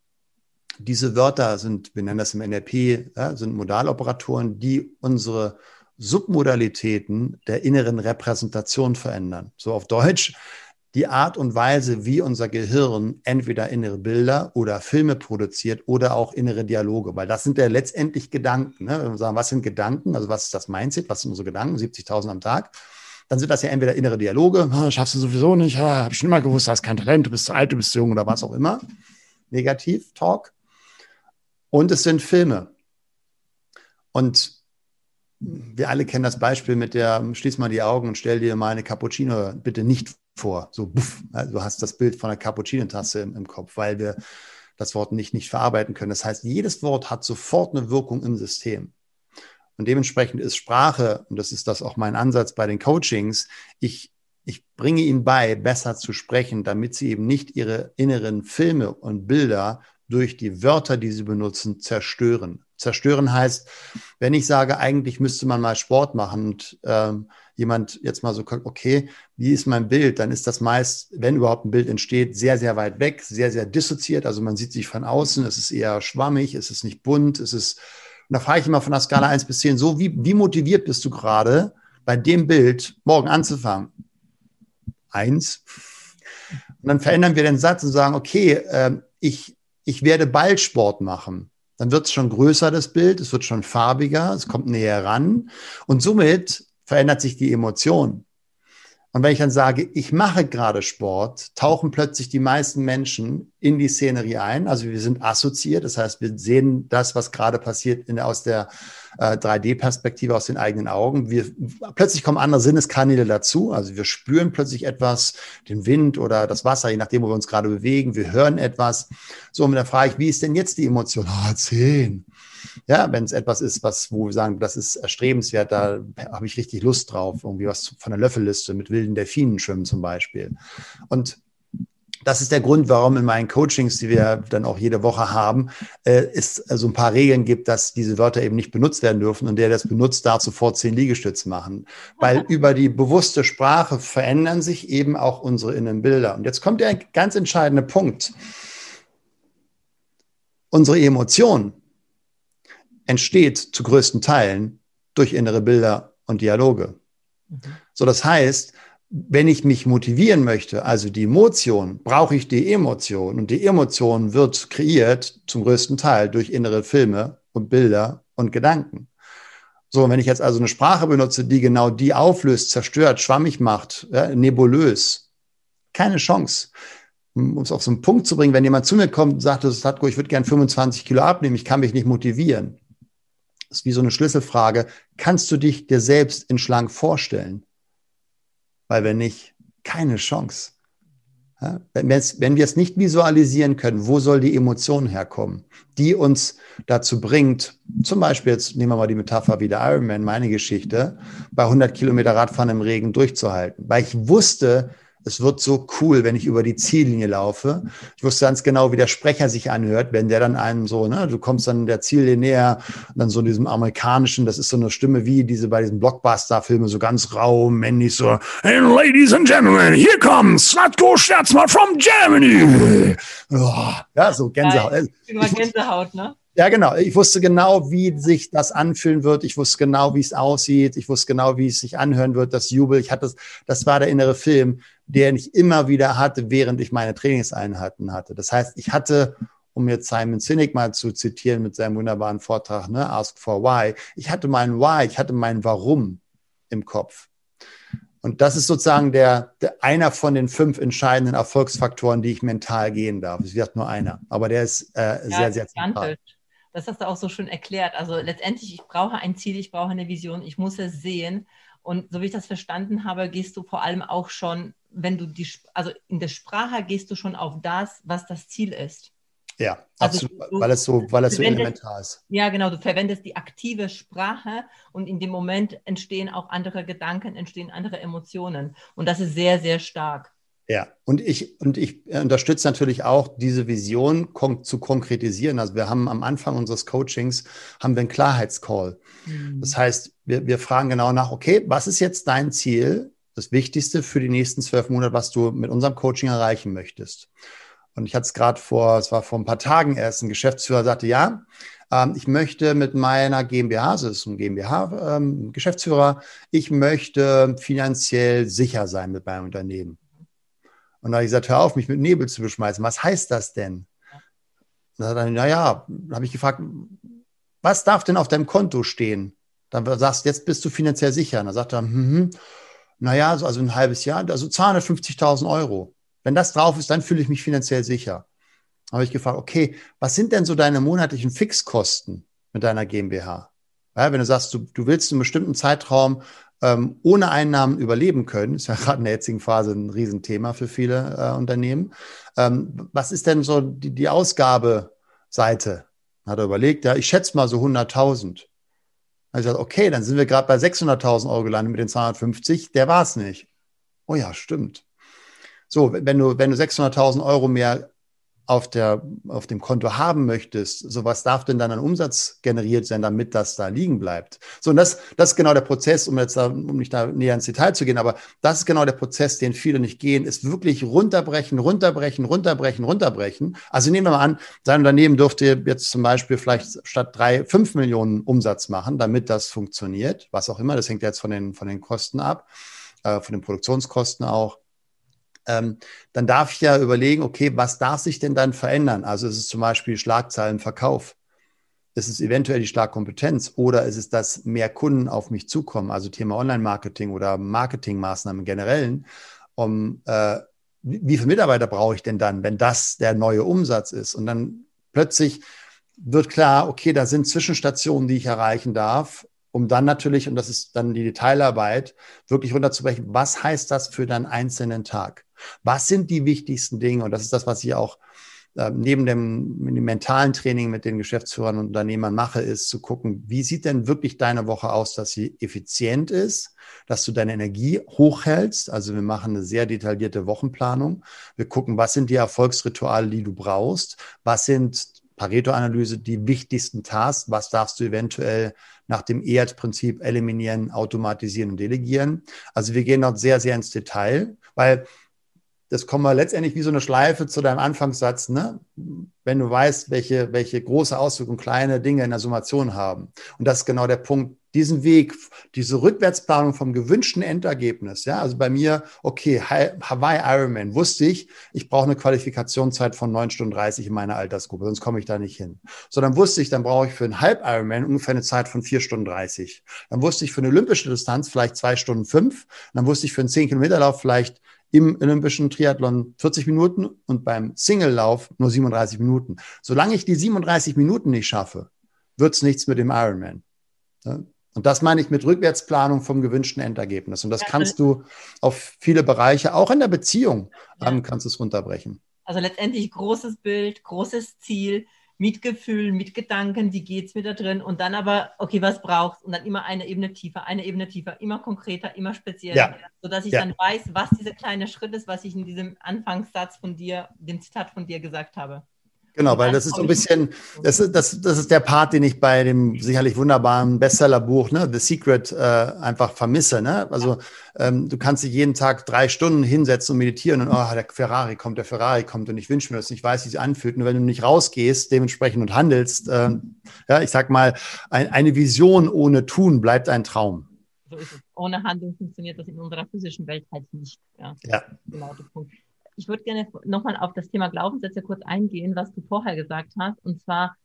Diese Wörter sind, wir nennen das im NLP, ja, sind Modaloperatoren, die unsere Submodalitäten der inneren Repräsentation verändern. So auf Deutsch, die Art und Weise, wie unser Gehirn entweder innere Bilder oder Filme produziert oder auch innere Dialoge, weil das sind ja letztendlich Gedanken. Ne? Wenn wir sagen, was sind Gedanken, also was ist das Mindset, was sind unsere Gedanken, 70.000 am Tag, dann sind das ja entweder innere Dialoge, ah, schaffst du sowieso nicht, ah, habe ich schon immer gewusst, du hast kein Talent, du bist zu alt, du bist zu jung oder was auch immer. Negativ, Talk. Und es sind Filme. Und wir alle kennen das Beispiel mit der, schließ mal die Augen und stell dir mal eine Cappuccino bitte nicht vor. So, buff, also du hast das Bild von einer Cappuccino-Tasse im, im, Kopf, weil wir das Wort nicht, nicht verarbeiten können. Das heißt, jedes Wort hat sofort eine Wirkung im System. Und dementsprechend ist Sprache, und das ist das auch mein Ansatz bei den Coachings, ich, ich bringe ihnen bei, besser zu sprechen, damit sie eben nicht ihre inneren Filme und Bilder durch die Wörter, die sie benutzen, zerstören. Zerstören heißt, wenn ich sage, eigentlich müsste man mal Sport machen und ähm, jemand jetzt mal so guckt, okay, wie ist mein Bild, dann ist das meist, wenn überhaupt ein Bild entsteht, sehr, sehr weit weg, sehr, sehr dissoziiert. Also man sieht sich von außen, es ist eher schwammig, es ist nicht bunt, es ist, und da frage ich immer von der Skala 1 bis 10, so wie, wie motiviert bist du gerade, bei dem Bild morgen anzufangen? Eins. Und dann verändern wir den Satz und sagen, okay, äh, ich, ich werde Ballsport machen dann wird es schon größer, das Bild, es wird schon farbiger, es kommt näher ran. Und somit verändert sich die Emotion. Und wenn ich dann sage, ich mache gerade Sport, tauchen plötzlich die meisten Menschen in die Szenerie ein. Also wir sind assoziiert, das heißt, wir sehen das, was gerade passiert in, aus der äh, 3D-Perspektive, aus den eigenen Augen. Wir, plötzlich kommen andere Sinneskanäle dazu. Also wir spüren plötzlich etwas, den Wind oder das Wasser, je nachdem, wo wir uns gerade bewegen. Wir hören etwas. So, und dann frage ich, wie ist denn jetzt die Emotion? Oh, zehn. Ja, wenn es etwas ist, was, wo wir sagen, das ist erstrebenswert, da habe ich richtig Lust drauf, irgendwie was von der Löffelliste mit wilden Delfinen schwimmen zum Beispiel. Und das ist der Grund, warum in meinen Coachings, die wir dann auch jede Woche haben, äh, es so also ein paar Regeln gibt, dass diese Wörter eben nicht benutzt werden dürfen und der, der das benutzt, darf sofort zehn Liegestütze machen. Weil über die bewusste Sprache verändern sich eben auch unsere Innenbilder. Und jetzt kommt der ganz entscheidende Punkt. Unsere Emotionen entsteht zu größten Teilen durch innere Bilder und Dialoge. Mhm. So, das heißt, wenn ich mich motivieren möchte, also die Emotion, brauche ich die Emotion. Und die Emotion wird kreiert zum größten Teil durch innere Filme und Bilder und Gedanken. So, wenn ich jetzt also eine Sprache benutze, die genau die auflöst, zerstört, schwammig macht, ja, nebulös, keine Chance. Um es auf so einen Punkt zu bringen, wenn jemand zu mir kommt und sagt, Satko, ich würde gern 25 Kilo abnehmen, ich kann mich nicht motivieren. Ist wie so eine Schlüsselfrage. Kannst du dich dir selbst in schlank vorstellen? Weil wenn nicht, keine Chance. Ja, wenn, wenn wir es nicht visualisieren können, wo soll die Emotion herkommen, die uns dazu bringt, zum Beispiel, jetzt nehmen wir mal die Metapher wie der Ironman, meine Geschichte, bei 100 Kilometer Radfahren im Regen durchzuhalten. Weil ich wusste, es wird so cool, wenn ich über die Ziellinie laufe. Ich wusste ganz genau, wie der Sprecher sich anhört, wenn der dann einem so, ne, du kommst dann der Ziellinie näher, dann so diesem amerikanischen, das ist so eine Stimme wie diese bei diesen Blockbuster-Filmen, so ganz rau, männlich, so, hey, ladies and gentlemen, here comes Slatko Scherzmann from Germany. Oh, ja, so Gänsehaut. Ja, ich, Gänsehaut, ne? Ja, genau. Ich wusste genau, wie sich das anfühlen wird. Ich wusste genau, wie es aussieht. Ich wusste genau, wie es sich anhören wird, das Jubel. Ich hatte das, das war der innere Film, den ich immer wieder hatte, während ich meine Trainingseinheiten hatte. Das heißt, ich hatte, um jetzt Simon Sinek mal zu zitieren mit seinem wunderbaren Vortrag, ne, Ask for Why. Ich hatte mein Why, ich hatte mein Warum im Kopf. Und das ist sozusagen der, der, einer von den fünf entscheidenden Erfolgsfaktoren, die ich mental gehen darf. Es wird nur einer, aber der ist äh, ja, sehr, sehr zentral. Das hast du auch so schön erklärt. Also letztendlich, ich brauche ein Ziel, ich brauche eine Vision, ich muss es sehen. Und so wie ich das verstanden habe, gehst du vor allem auch schon, wenn du die, also in der Sprache gehst du schon auf das, was das Ziel ist. Ja, also absolut, du, weil es so, weil es so elementar ist. Ja, genau, du verwendest die aktive Sprache und in dem Moment entstehen auch andere Gedanken, entstehen andere Emotionen. Und das ist sehr, sehr stark. Ja, und ich, und ich unterstütze natürlich auch, diese Vision kon zu konkretisieren. Also wir haben am Anfang unseres Coachings, haben wir einen Klarheitscall. Mhm. Das heißt, wir, wir fragen genau nach, okay, was ist jetzt dein Ziel, das Wichtigste für die nächsten zwölf Monate, was du mit unserem Coaching erreichen möchtest? Und ich hatte es gerade vor, es war vor ein paar Tagen erst, ein Geschäftsführer sagte, ja, ähm, ich möchte mit meiner GmbH, also das ist ein GmbH-Geschäftsführer, ähm, ich möchte finanziell sicher sein mit meinem Unternehmen. Und da habe ich gesagt, hör auf, mich mit Nebel zu beschmeißen. Was heißt das denn? Und dann hat er, naja, habe ich gefragt, was darf denn auf deinem Konto stehen? Dann sagst du, jetzt bist du finanziell sicher. Und dann sagt er, hm, hm, naja, so, also ein halbes Jahr, also 250.000 Euro. Wenn das drauf ist, dann fühle ich mich finanziell sicher. Dann habe ich gefragt, okay, was sind denn so deine monatlichen Fixkosten mit deiner GmbH? Ja, wenn du sagst, du, du willst einen bestimmten Zeitraum ähm, ohne Einnahmen überleben können, ist ja gerade in der jetzigen Phase ein Riesenthema für viele äh, Unternehmen. Ähm, was ist denn so die, die Ausgabeseite? Hat er überlegt, ja, ich schätze mal so 100.000. Habe ich gesagt, okay, dann sind wir gerade bei 600.000 Euro gelandet mit den 250. Der war es nicht. Oh ja, stimmt. So, wenn du, wenn du 600.000 Euro mehr auf, der, auf dem Konto haben möchtest, so was darf denn dann an Umsatz generiert sein, damit das da liegen bleibt? So, und das, das ist genau der Prozess, um jetzt da, um nicht da näher ins Detail zu gehen, aber das ist genau der Prozess, den viele nicht gehen, ist wirklich runterbrechen, runterbrechen, runterbrechen, runterbrechen. Also nehmen wir mal an, sein Unternehmen dürfte jetzt zum Beispiel vielleicht statt drei, fünf Millionen Umsatz machen, damit das funktioniert, was auch immer, das hängt jetzt von den, von den Kosten ab, äh, von den Produktionskosten auch ähm, dann darf ich ja überlegen, okay, was darf sich denn dann verändern? Also es ist zum Beispiel Schlagzeilenverkauf. ist es eventuell die Schlagkompetenz oder ist es, dass mehr Kunden auf mich zukommen, also Thema Online-Marketing oder Marketingmaßnahmen im Generellen, um äh, wie viele Mitarbeiter brauche ich denn dann, wenn das der neue Umsatz ist? Und dann plötzlich wird klar, okay, da sind Zwischenstationen, die ich erreichen darf, um dann natürlich, und das ist dann die Detailarbeit, wirklich runterzubrechen, was heißt das für deinen einzelnen Tag? Was sind die wichtigsten Dinge? Und das ist das, was ich auch äh, neben dem, dem, mentalen Training mit den Geschäftsführern und Unternehmern mache, ist zu gucken, wie sieht denn wirklich deine Woche aus, dass sie effizient ist, dass du deine Energie hochhältst. Also wir machen eine sehr detaillierte Wochenplanung. Wir gucken, was sind die Erfolgsrituale, die du brauchst? Was sind Pareto-Analyse die wichtigsten Tasks? Was darfst du eventuell nach dem EAT-Prinzip eliminieren, automatisieren und delegieren? Also wir gehen dort sehr, sehr ins Detail, weil das kommen wir letztendlich wie so eine Schleife zu deinem Anfangssatz, ne? wenn du weißt, welche, welche große Auswirkungen kleine Dinge in der Summation haben. Und das ist genau der Punkt, diesen Weg, diese Rückwärtsplanung vom gewünschten Endergebnis. Ja, also bei mir, okay, Hawaii Ironman wusste ich, ich brauche eine Qualifikationszeit von 9 Stunden 30 in meiner Altersgruppe, sonst komme ich da nicht hin. So, dann wusste ich, dann brauche ich für einen Halb Ironman ungefähr eine Zeit von 4 Stunden 30. Dann wusste ich für eine olympische Distanz vielleicht 2 Stunden 5. Dann wusste ich für einen 10 Kilometer Lauf vielleicht im olympischen Triathlon 40 Minuten und beim Single-Lauf nur 37 Minuten. Solange ich die 37 Minuten nicht schaffe, wird es nichts mit dem Ironman. Und das meine ich mit Rückwärtsplanung vom gewünschten Endergebnis. Und das kannst du auf viele Bereiche, auch in der Beziehung, ja. kannst du es runterbrechen. Also letztendlich großes Bild, großes Ziel, mit Gefühl, mit Gedanken, wie geht es mir da drin und dann aber, okay, was brauchst und dann immer eine Ebene tiefer, eine Ebene tiefer, immer konkreter, immer spezieller, ja. sodass ich ja. dann weiß, was dieser kleine Schritt ist, was ich in diesem Anfangssatz von dir, dem Zitat von dir gesagt habe. Genau, weil das ist so ein bisschen, das ist, das, das ist der Part, den ich bei dem sicherlich wunderbaren Bestsellerbuch, ne, The Secret, äh, einfach vermisse. Ne? Also ähm, du kannst dich jeden Tag drei Stunden hinsetzen und meditieren und oh, der Ferrari kommt, der Ferrari kommt und ich wünsche mir das, ich weiß, wie es anfühlt. Nur wenn du nicht rausgehst, dementsprechend und handelst, äh, ja, ich sag mal, ein, eine Vision ohne Tun bleibt ein Traum. So ist es. Ohne Handlung funktioniert das in unserer physischen Welt halt nicht. Ja, ja. Genau der Punkt ich würde gerne nochmal auf das Thema Glaubenssätze kurz eingehen, was du vorher gesagt hast. Und zwar,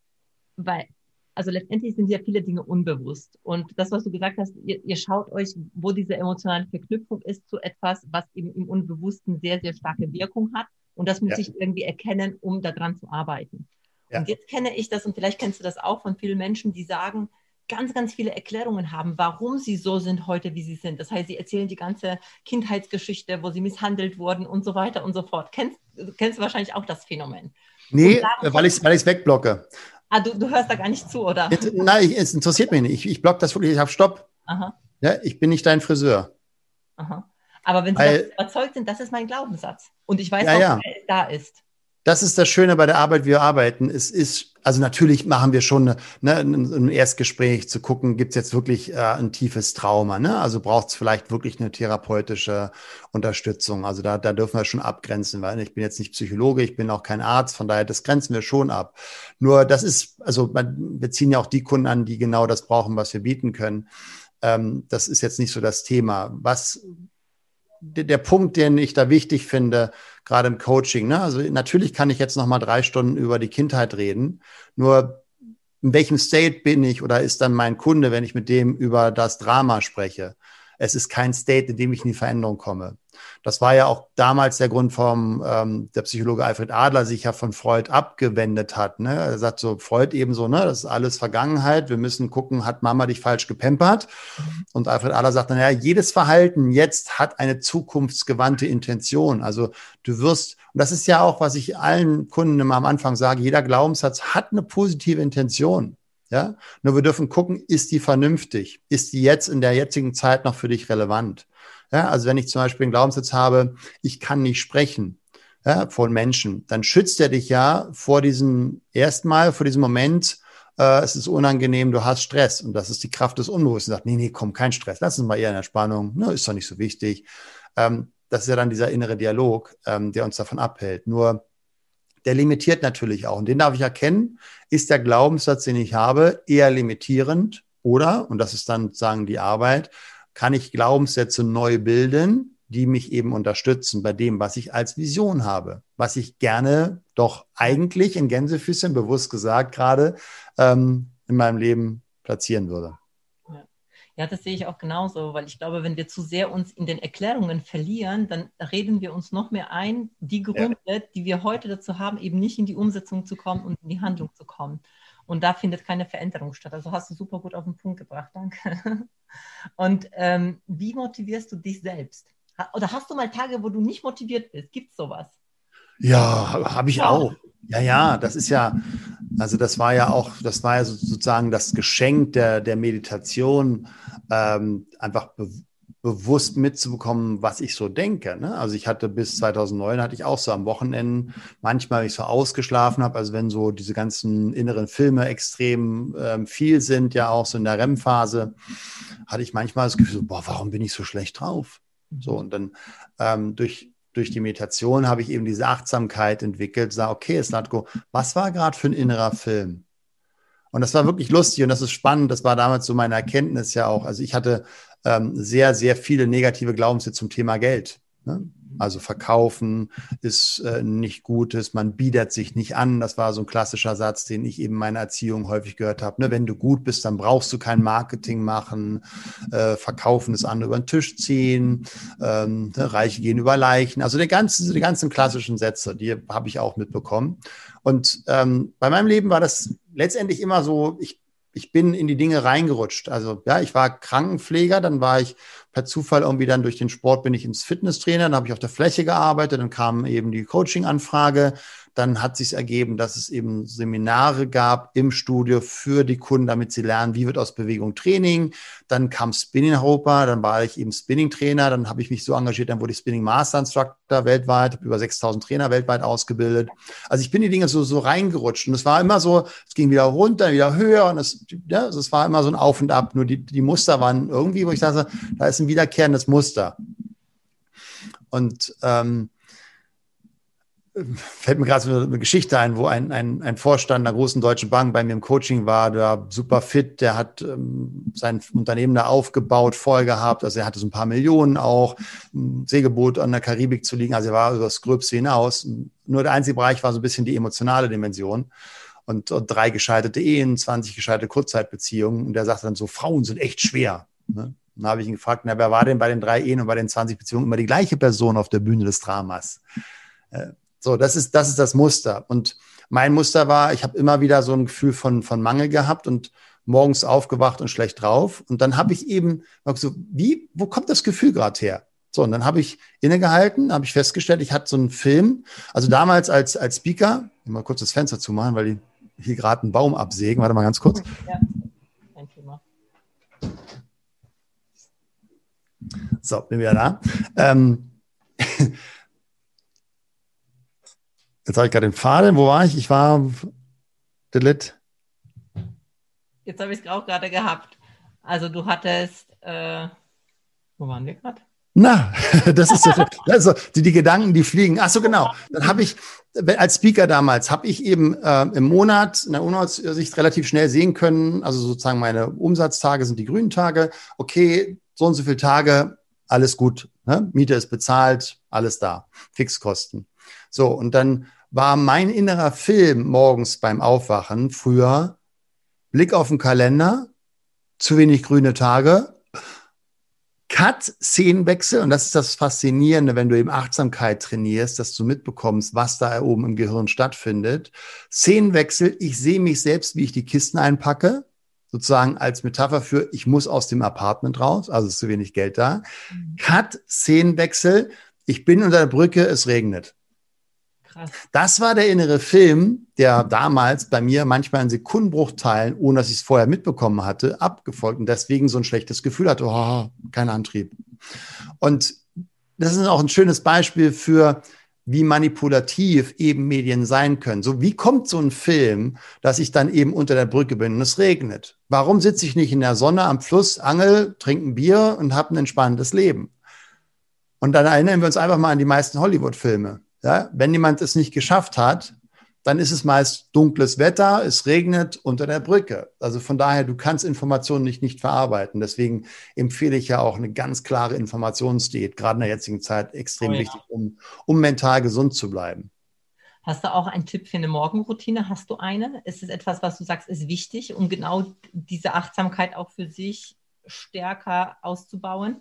weil, also letztendlich sind ja viele Dinge unbewusst. Und das, was du gesagt hast, ihr, ihr schaut euch, wo diese emotionale Verknüpfung ist zu etwas, was eben im Unbewussten sehr, sehr starke Wirkung hat. Und das muss ja. ich irgendwie erkennen, um daran zu arbeiten. Ja. Und jetzt kenne ich das, und vielleicht kennst du das auch von vielen Menschen, die sagen, ganz, ganz viele Erklärungen haben, warum sie so sind heute, wie sie sind. Das heißt, sie erzählen die ganze Kindheitsgeschichte, wo sie misshandelt wurden und so weiter und so fort. Kennst, kennst du wahrscheinlich auch das Phänomen? Nee, weil ich es weil wegblocke. Ah, du, du hörst da gar nicht zu, oder? Jetzt, nein, es interessiert mich nicht. Ich, ich block das wirklich, ich habe Stopp. Aha. Ja, ich bin nicht dein Friseur. Aha. Aber wenn sie weil, überzeugt sind, das ist mein Glaubenssatz. Und ich weiß ja, auch, ja. wer da ist das ist das Schöne bei der Arbeit, wie wir arbeiten. Es ist, also natürlich machen wir schon ne, ein Erstgespräch zu gucken, gibt es jetzt wirklich äh, ein tiefes Trauma, ne? Also braucht es vielleicht wirklich eine therapeutische Unterstützung. Also da, da dürfen wir schon abgrenzen, weil ich bin jetzt nicht Psychologe, ich bin auch kein Arzt, von daher, das grenzen wir schon ab. Nur das ist, also wir ziehen ja auch die Kunden an, die genau das brauchen, was wir bieten können. Ähm, das ist jetzt nicht so das Thema. Was der, Punkt, den ich da wichtig finde, gerade im Coaching. Ne? Also natürlich kann ich jetzt noch mal drei Stunden über die Kindheit reden. Nur in welchem State bin ich oder ist dann mein Kunde, wenn ich mit dem über das Drama spreche? Es ist kein State, in dem ich in die Veränderung komme. Das war ja auch damals der Grund, warum ähm, der Psychologe Alfred Adler sich ja von Freud abgewendet hat. Ne? Er sagt so, Freud ebenso, ne, das ist alles Vergangenheit. Wir müssen gucken, hat Mama dich falsch gepempert? Und Alfred Adler sagt dann, ja, jedes Verhalten jetzt hat eine zukunftsgewandte Intention. Also du wirst, und das ist ja auch, was ich allen Kunden immer am Anfang sage, jeder Glaubenssatz hat eine positive Intention. Ja, nur wir dürfen gucken, ist die vernünftig? Ist die jetzt in der jetzigen Zeit noch für dich relevant? Ja, also wenn ich zum Beispiel einen Glaubenssatz habe, ich kann nicht sprechen ja, von Menschen, dann schützt er dich ja vor diesem erstmal, vor diesem Moment, äh, es ist unangenehm, du hast Stress. Und das ist die Kraft des Unbewussten. Sagt, nee, nee, komm, kein Stress, lass uns mal eher in der Spannung, ne, ist doch nicht so wichtig. Ähm, das ist ja dann dieser innere Dialog, ähm, der uns davon abhält. Nur der limitiert natürlich auch. Und den darf ich erkennen, ist der Glaubenssatz, den ich habe, eher limitierend oder, und das ist dann sagen die Arbeit, kann ich Glaubenssätze neu bilden, die mich eben unterstützen bei dem, was ich als Vision habe, was ich gerne doch eigentlich in Gänsefüßchen bewusst gesagt gerade ähm, in meinem Leben platzieren würde. Ja, das sehe ich auch genauso, weil ich glaube, wenn wir zu sehr uns in den Erklärungen verlieren, dann reden wir uns noch mehr ein, die Gründe, ja. die wir heute dazu haben, eben nicht in die Umsetzung zu kommen und in die Handlung zu kommen. Und da findet keine Veränderung statt. Also hast du super gut auf den Punkt gebracht, danke. Und ähm, wie motivierst du dich selbst? Oder hast du mal Tage, wo du nicht motiviert bist? Gibt es sowas? Ja, habe ich auch. Ja, ja, das ist ja, also das war ja auch, das war ja sozusagen das Geschenk der, der Meditation, ähm, einfach be bewusst mitzubekommen, was ich so denke. Ne? Also ich hatte bis 2009 hatte ich auch so am Wochenende manchmal, wenn ich so ausgeschlafen habe, also wenn so diese ganzen inneren Filme extrem ähm, viel sind, ja auch so in der REM-Phase, hatte ich manchmal das Gefühl, so, boah, warum bin ich so schlecht drauf? So und dann ähm, durch durch die Meditation habe ich eben diese Achtsamkeit entwickelt, sage, okay, Slatko, was war gerade für ein innerer Film? Und das war wirklich lustig und das ist spannend. Das war damals so meine Erkenntnis ja auch. Also ich hatte ähm, sehr, sehr viele negative Glaubenssätze zum Thema Geld. Ne? Also verkaufen ist äh, nicht Gutes, man bietet sich nicht an. Das war so ein klassischer Satz, den ich eben in meiner Erziehung häufig gehört habe. Ne? Wenn du gut bist, dann brauchst du kein Marketing machen. Äh, verkaufen ist andere über den Tisch ziehen. Ähm, ne? Reiche gehen über Leichen. Also die ganzen, die ganzen klassischen Sätze, die habe ich auch mitbekommen. Und ähm, bei meinem Leben war das letztendlich immer so, ich ich bin in die Dinge reingerutscht. Also ja, ich war Krankenpfleger, dann war ich per Zufall irgendwie dann durch den Sport bin ich ins Fitnesstrainer, dann habe ich auf der Fläche gearbeitet, dann kam eben die Coaching-Anfrage, dann hat sich ergeben, dass es eben Seminare gab im Studio für die Kunden, damit sie lernen, wie wird aus Bewegung Training. Dann kam Spinning Europa, dann war ich eben Spinning Trainer, dann habe ich mich so engagiert, dann wurde ich Spinning Master Instructor weltweit, habe über 6000 Trainer weltweit ausgebildet. Also ich bin die Dinge so, so reingerutscht und es war immer so, es ging wieder runter, wieder höher und es, ja, es war immer so ein Auf und Ab. Nur die, die Muster waren irgendwie, wo ich sage, da ist ein wiederkehrendes Muster. Und ähm, fällt mir gerade so eine Geschichte ein, wo ein, ein, ein Vorstand einer großen deutschen Bank bei mir im Coaching war, der war super fit, der hat ähm, sein Unternehmen da aufgebaut, voll gehabt, also er hatte so ein paar Millionen auch, ein Segelboot an der Karibik zu liegen, also er war über das Gröbste hinaus. Nur der einzige Bereich war so ein bisschen die emotionale Dimension. Und, und drei gescheiterte Ehen, 20 gescheiterte Kurzzeitbeziehungen. Und der sagte dann so, Frauen sind echt schwer. Ne? Dann habe ich ihn gefragt, na, wer war denn bei den drei Ehen und bei den 20 Beziehungen immer die gleiche Person auf der Bühne des Dramas? Äh, so, das ist, das ist das Muster. Und mein Muster war, ich habe immer wieder so ein Gefühl von, von Mangel gehabt und morgens aufgewacht und schlecht drauf. Und dann habe ich eben so, wie, wo kommt das Gefühl gerade her? So, und dann habe ich innegehalten, habe ich festgestellt, ich hatte so einen Film, also damals als, als Speaker, mal kurz das Fenster zumachen, weil die hier gerade einen Baum absägen. Warte mal ganz kurz. Ja, kein Thema. So, bin wieder da. Ähm, Jetzt habe ich gerade den Faden. Wo war ich? Ich war. Delete. Jetzt habe ich es auch gerade gehabt. Also du hattest. Äh, wo waren wir gerade? Na, das ist so, also die, die Gedanken, die fliegen. Ach so, genau. Dann habe ich als Speaker damals habe ich eben äh, im Monat in der Monatssicht relativ schnell sehen können. Also sozusagen meine Umsatztage sind die grünen Tage. Okay, so und so viele Tage, alles gut. Ne? Miete ist bezahlt, alles da. Fixkosten. So, und dann war mein innerer Film morgens beim Aufwachen früher Blick auf den Kalender, zu wenig grüne Tage, Cut, Szenenwechsel, und das ist das Faszinierende, wenn du eben Achtsamkeit trainierst, dass du mitbekommst, was da oben im Gehirn stattfindet. Szenenwechsel, ich sehe mich selbst, wie ich die Kisten einpacke, sozusagen als Metapher für, ich muss aus dem Apartment raus, also ist zu wenig Geld da. Mhm. Cut, Szenenwechsel, ich bin unter der Brücke, es regnet. Das war der innere Film, der damals bei mir manchmal in Sekundenbruchteilen, ohne dass ich es vorher mitbekommen hatte, abgefolgt und deswegen so ein schlechtes Gefühl hatte, oh, kein Antrieb. Und das ist auch ein schönes Beispiel für, wie manipulativ eben Medien sein können. So, wie kommt so ein Film, dass ich dann eben unter der Brücke bin und es regnet? Warum sitze ich nicht in der Sonne am Fluss, angel, trinke ein Bier und habe ein entspannendes Leben? Und dann erinnern wir uns einfach mal an die meisten Hollywood-Filme. Ja, wenn jemand es nicht geschafft hat, dann ist es meist dunkles Wetter, es regnet unter der Brücke. Also von daher, du kannst Informationen nicht, nicht verarbeiten. Deswegen empfehle ich ja auch eine ganz klare Informationsdiät, gerade in der jetzigen Zeit extrem oh ja. wichtig, um, um mental gesund zu bleiben. Hast du auch einen Tipp für eine Morgenroutine? Hast du eine? Ist es etwas, was du sagst, ist wichtig, um genau diese Achtsamkeit auch für sich stärker auszubauen?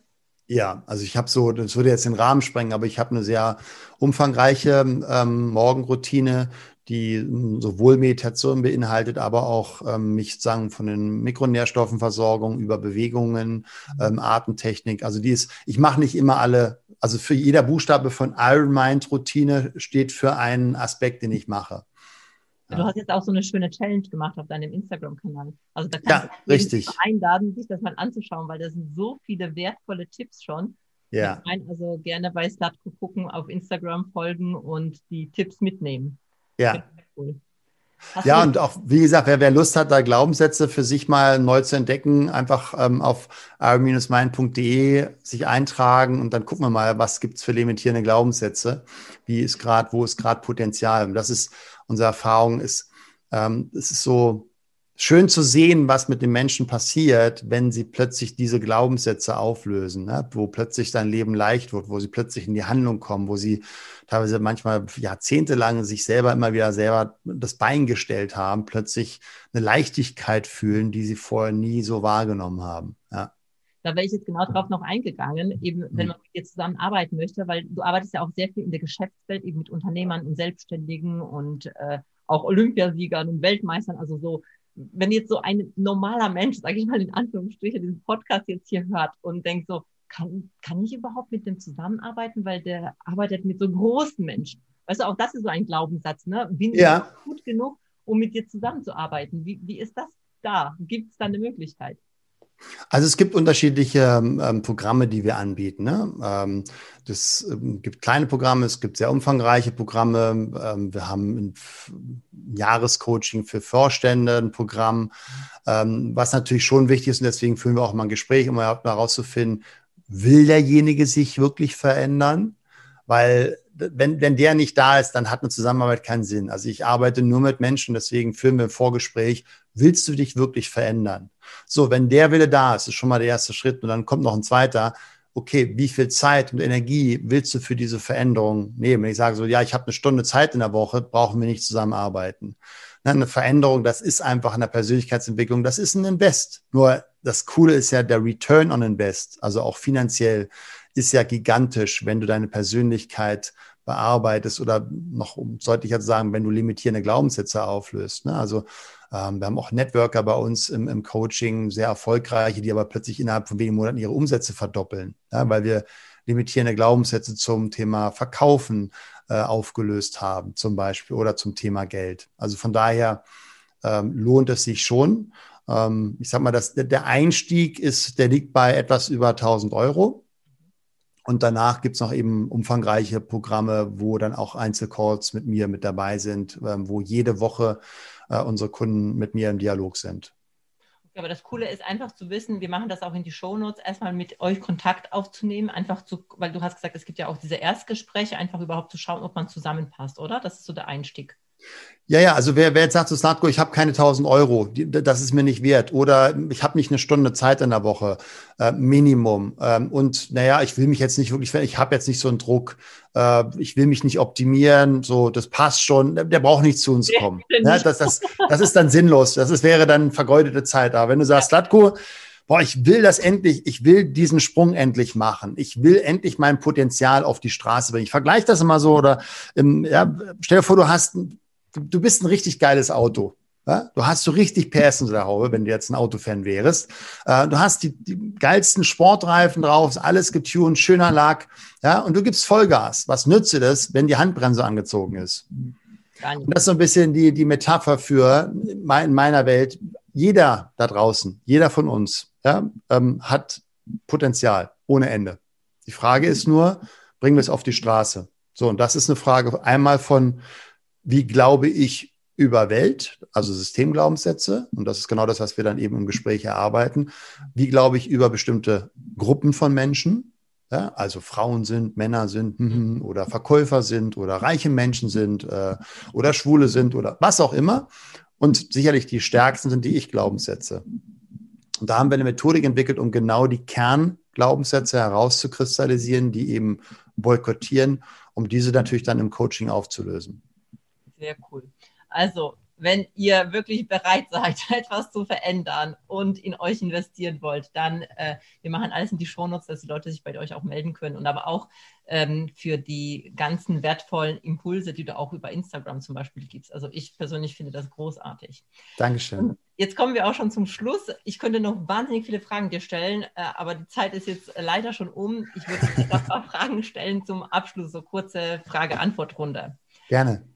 Ja, also ich habe so, das würde jetzt den Rahmen sprengen, aber ich habe eine sehr umfangreiche ähm, Morgenroutine, die hm, sowohl Meditation beinhaltet, aber auch ähm, mich sagen von den Mikronährstoffenversorgung über Bewegungen, ähm, Atemtechnik. Also die ist, ich mache nicht immer alle, also für jeder Buchstabe von Iron Mind Routine steht für einen Aspekt, den ich mache. Ja. Du hast jetzt auch so eine schöne Challenge gemacht auf deinem Instagram-Kanal. Also da kannst ja, du richtig. einladen, sich das mal anzuschauen, weil da sind so viele wertvolle Tipps schon. Ja. Ich meine, also gerne bei Slatko gucken, auf Instagram folgen und die Tipps mitnehmen. Ja. Cool. Ja, und auch, wie gesagt, wer, wer Lust hat, da Glaubenssätze für sich mal neu zu entdecken, einfach ähm, auf r-mind.de sich eintragen und dann gucken wir mal, was gibt's für limitierende Glaubenssätze, wie ist gerade, wo ist gerade Potenzial. Und das ist unsere Erfahrung, ist, ähm, es ist so, schön zu sehen, was mit den Menschen passiert, wenn sie plötzlich diese Glaubenssätze auflösen, ne? wo plötzlich dein Leben leicht wird, wo sie plötzlich in die Handlung kommen, wo sie teilweise manchmal jahrzehntelang sich selber immer wieder selber das Bein gestellt haben, plötzlich eine Leichtigkeit fühlen, die sie vorher nie so wahrgenommen haben. Ja. Da wäre ich jetzt genau drauf noch eingegangen, eben wenn mhm. man mit dir zusammenarbeiten möchte, weil du arbeitest ja auch sehr viel in der Geschäftswelt, eben mit Unternehmern und Selbstständigen und äh, auch Olympiasiegern und Weltmeistern, also so wenn jetzt so ein normaler Mensch, sage ich mal in Anführungsstrichen, diesen Podcast jetzt hier hört und denkt so, kann, kann ich überhaupt mit dem zusammenarbeiten, weil der arbeitet mit so großen Menschen. Weißt du, auch das ist so ein Glaubenssatz, ne? Bin ja. ich gut genug, um mit dir zusammenzuarbeiten? Wie, wie ist das da? Gibt es da eine Möglichkeit? Also es gibt unterschiedliche ähm, Programme, die wir anbieten. Ne? Ähm, das ähm, gibt kleine Programme, es gibt sehr umfangreiche Programme. Ähm, wir haben ein Jahrescoaching für Vorstände, ein Programm, ähm, was natürlich schon wichtig ist und deswegen führen wir auch mal ein Gespräch, um herauszufinden, will derjenige sich wirklich verändern? Weil wenn, wenn der nicht da ist, dann hat eine Zusammenarbeit keinen Sinn. Also ich arbeite nur mit Menschen, deswegen führen wir ein Vorgespräch. Willst du dich wirklich verändern? So, wenn der Wille da ist, ist schon mal der erste Schritt und dann kommt noch ein zweiter. Okay, wie viel Zeit und Energie willst du für diese Veränderung nehmen? Wenn ich sage so, ja, ich habe eine Stunde Zeit in der Woche, brauchen wir nicht zusammenarbeiten. Eine Veränderung, das ist einfach eine Persönlichkeitsentwicklung, das ist ein Invest. Nur das Coole ist ja der Return on Invest, also auch finanziell ist ja gigantisch, wenn du deine Persönlichkeit bearbeitest oder noch um deutlicher zu sagen, wenn du limitierende Glaubenssätze auflöst. Ne? Also ähm, wir haben auch Networker bei uns im, im, Coaching, sehr erfolgreiche, die aber plötzlich innerhalb von wenigen Monaten ihre Umsätze verdoppeln, ja? weil wir limitierende Glaubenssätze zum Thema Verkaufen äh, aufgelöst haben, zum Beispiel, oder zum Thema Geld. Also von daher ähm, lohnt es sich schon. Ähm, ich sag mal, dass der Einstieg ist, der liegt bei etwas über 1000 Euro. Und danach gibt's noch eben umfangreiche Programme, wo dann auch Einzelcalls mit mir mit dabei sind, ähm, wo jede Woche äh, unsere Kunden mit mir im Dialog sind. Aber das Coole ist einfach zu wissen, wir machen das auch in die Shownotes, erstmal mit euch Kontakt aufzunehmen, einfach zu, weil du hast gesagt, es gibt ja auch diese Erstgespräche, einfach überhaupt zu schauen, ob man zusammenpasst, oder? Das ist so der Einstieg. Ja, ja, also wer, wer jetzt sagt zu Snatco, ich habe keine 1000 Euro, die, das ist mir nicht wert. Oder ich habe nicht eine Stunde Zeit in der Woche, äh, Minimum. Ähm, und naja, ich will mich jetzt nicht wirklich, ich habe jetzt nicht so einen Druck, äh, ich will mich nicht optimieren, so, das passt schon, der, der braucht nicht zu uns kommen. Ja, das, das, das ist dann sinnlos, das ist, wäre dann vergeudete Zeit. Aber wenn du sagst, Slatko, boah, ich will das endlich, ich will diesen Sprung endlich machen. Ich will endlich mein Potenzial auf die Straße bringen. Ich vergleiche das immer so oder im, ja, stell dir vor, du hast du bist ein richtig geiles Auto. Ja? Du hast so richtig PS in der Haube, wenn du jetzt ein Autofan wärst. Äh, du hast die, die geilsten Sportreifen drauf, alles getuned, schöner Lack. Ja? Und du gibst Vollgas. Was nützt dir das, wenn die Handbremse angezogen ist? Und das ist so ein bisschen die, die Metapher für in meiner Welt. Jeder da draußen, jeder von uns ja, ähm, hat Potenzial ohne Ende. Die Frage ist nur, bringen wir es auf die Straße? So, und das ist eine Frage einmal von wie glaube ich über Welt, also Systemglaubenssätze, und das ist genau das, was wir dann eben im Gespräch erarbeiten. Wie glaube ich über bestimmte Gruppen von Menschen, ja, also Frauen sind, Männer sind mm, oder Verkäufer sind oder reiche Menschen sind äh, oder Schwule sind oder was auch immer. Und sicherlich die stärksten sind die Ich-Glaubenssätze. Und da haben wir eine Methodik entwickelt, um genau die Kernglaubenssätze herauszukristallisieren, die eben boykottieren, um diese natürlich dann im Coaching aufzulösen. Sehr cool. Also, wenn ihr wirklich bereit seid, etwas zu verändern und in euch investieren wollt, dann äh, wir machen alles in die Shownotes, dass die Leute sich bei euch auch melden können und aber auch ähm, für die ganzen wertvollen Impulse, die du auch über Instagram zum Beispiel gibst. Also ich persönlich finde das großartig. Dankeschön. Und jetzt kommen wir auch schon zum Schluss. Ich könnte noch wahnsinnig viele Fragen dir stellen, äh, aber die Zeit ist jetzt leider schon um. Ich würde noch ein paar Fragen stellen zum Abschluss, so kurze Frage-Antwort-Runde. Gerne.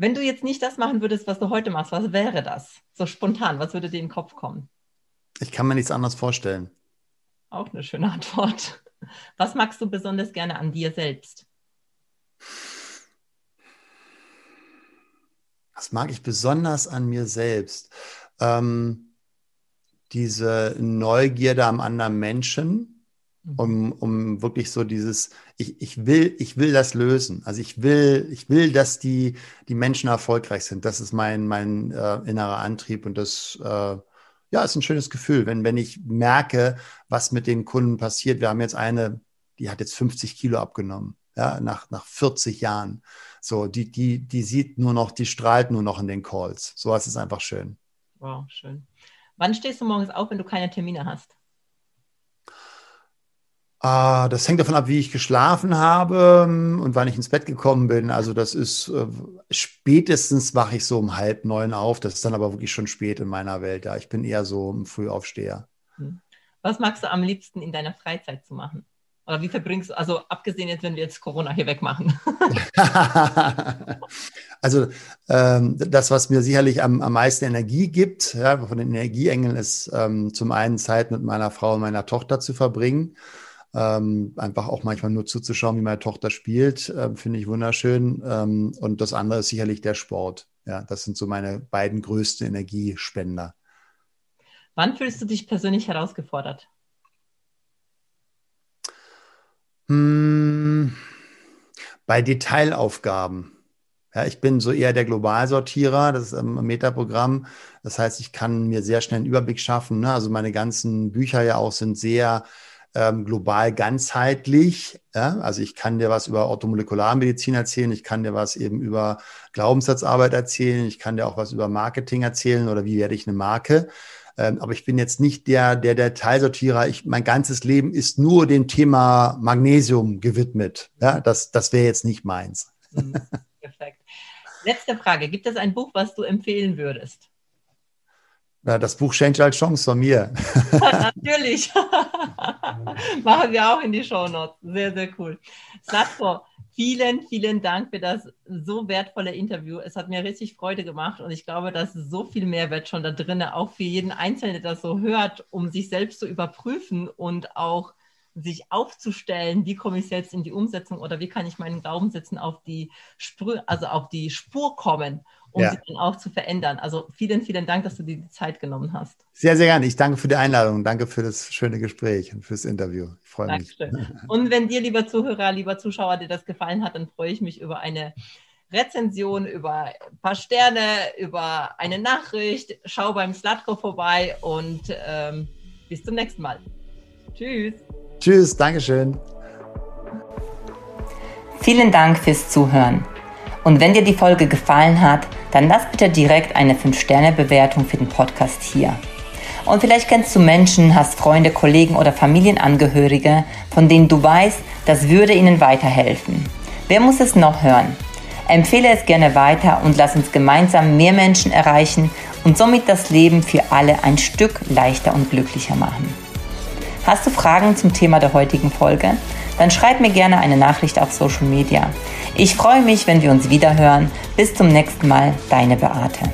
Wenn du jetzt nicht das machen würdest, was du heute machst, was wäre das? So spontan, was würde dir in den Kopf kommen? Ich kann mir nichts anderes vorstellen. Auch eine schöne Antwort. Was magst du besonders gerne an dir selbst? Was mag ich besonders an mir selbst? Ähm, diese Neugierde am anderen Menschen, Mhm. um, um wirklich so dieses, ich, ich will, ich will das lösen. Also ich will, ich will, dass die, die Menschen erfolgreich sind. Das ist mein, mein äh, innerer Antrieb und das, äh, ja, ist ein schönes Gefühl, wenn, wenn ich merke, was mit den Kunden passiert. Wir haben jetzt eine, die hat jetzt 50 Kilo abgenommen, ja, nach, nach 40 Jahren. So, die, die, die sieht nur noch, die strahlt nur noch in den Calls. So was ist einfach schön. Wow, schön. Wann stehst du morgens auf, wenn du keine Termine hast? Ah, das hängt davon ab, wie ich geschlafen habe ähm, und wann ich ins Bett gekommen bin. Also das ist äh, spätestens wache ich so um halb neun auf. Das ist dann aber wirklich schon spät in meiner Welt. Ja, ich bin eher so ein Frühaufsteher. Hm. Was magst du am liebsten in deiner Freizeit zu machen? Oder wie verbringst du, also abgesehen jetzt, wenn wir jetzt Corona hier wegmachen? also ähm, das, was mir sicherlich am, am meisten Energie gibt, ja, von den Energieengeln, ist ähm, zum einen Zeit mit meiner Frau und meiner Tochter zu verbringen. Ähm, einfach auch manchmal nur zuzuschauen, wie meine Tochter spielt, äh, finde ich wunderschön. Ähm, und das andere ist sicherlich der Sport. Ja, das sind so meine beiden größten Energiespender. Wann fühlst du dich persönlich herausgefordert? Hm, bei Detailaufgaben. Ja, ich bin so eher der Globalsortierer, das ist ein Metaprogramm. Das heißt, ich kann mir sehr schnell einen Überblick schaffen. Ne? Also meine ganzen Bücher ja auch sind sehr ähm, global ganzheitlich. Ja? Also ich kann dir was über Orthomolekularmedizin erzählen, ich kann dir was eben über Glaubenssatzarbeit erzählen, ich kann dir auch was über Marketing erzählen oder wie werde ich eine Marke. Ähm, aber ich bin jetzt nicht der, der Detailsortierer. Ich, mein ganzes Leben ist nur dem Thema Magnesium gewidmet. Ja, das, das wäre jetzt nicht meins. Mhm. Perfekt. Letzte Frage. Gibt es ein Buch, was du empfehlen würdest? Das Buch schenkt als Chance von mir. Natürlich. Machen wir auch in die Show Notes. Sehr, sehr cool. Slatko, vielen, vielen Dank für das so wertvolle Interview. Es hat mir richtig Freude gemacht und ich glaube, dass so viel Mehrwert schon da drin, auch für jeden Einzelnen, der das so hört, um sich selbst zu überprüfen und auch sich aufzustellen, wie komme ich selbst in die Umsetzung oder wie kann ich meinen Glaubenssätzen auf die Spur, also auf die Spur kommen um ja. sie dann auch zu verändern. Also vielen, vielen Dank, dass du dir die Zeit genommen hast. Sehr, sehr gerne. Ich danke für die Einladung. Danke für das schöne Gespräch und fürs Interview. Ich freue Dankeschön. mich. Und wenn dir, lieber Zuhörer, lieber Zuschauer, dir das gefallen hat, dann freue ich mich über eine Rezension, über ein paar Sterne, über eine Nachricht. Schau beim Slatko vorbei und ähm, bis zum nächsten Mal. Tschüss. Tschüss, Dankeschön. Vielen Dank fürs Zuhören. Und wenn dir die Folge gefallen hat, dann lass bitte direkt eine 5-Sterne-Bewertung für den Podcast hier. Und vielleicht kennst du Menschen, hast Freunde, Kollegen oder Familienangehörige, von denen du weißt, das würde ihnen weiterhelfen. Wer muss es noch hören? Empfehle es gerne weiter und lass uns gemeinsam mehr Menschen erreichen und somit das Leben für alle ein Stück leichter und glücklicher machen. Hast du Fragen zum Thema der heutigen Folge? Dann schreib mir gerne eine Nachricht auf Social Media. Ich freue mich, wenn wir uns wieder hören. Bis zum nächsten Mal, deine Beate.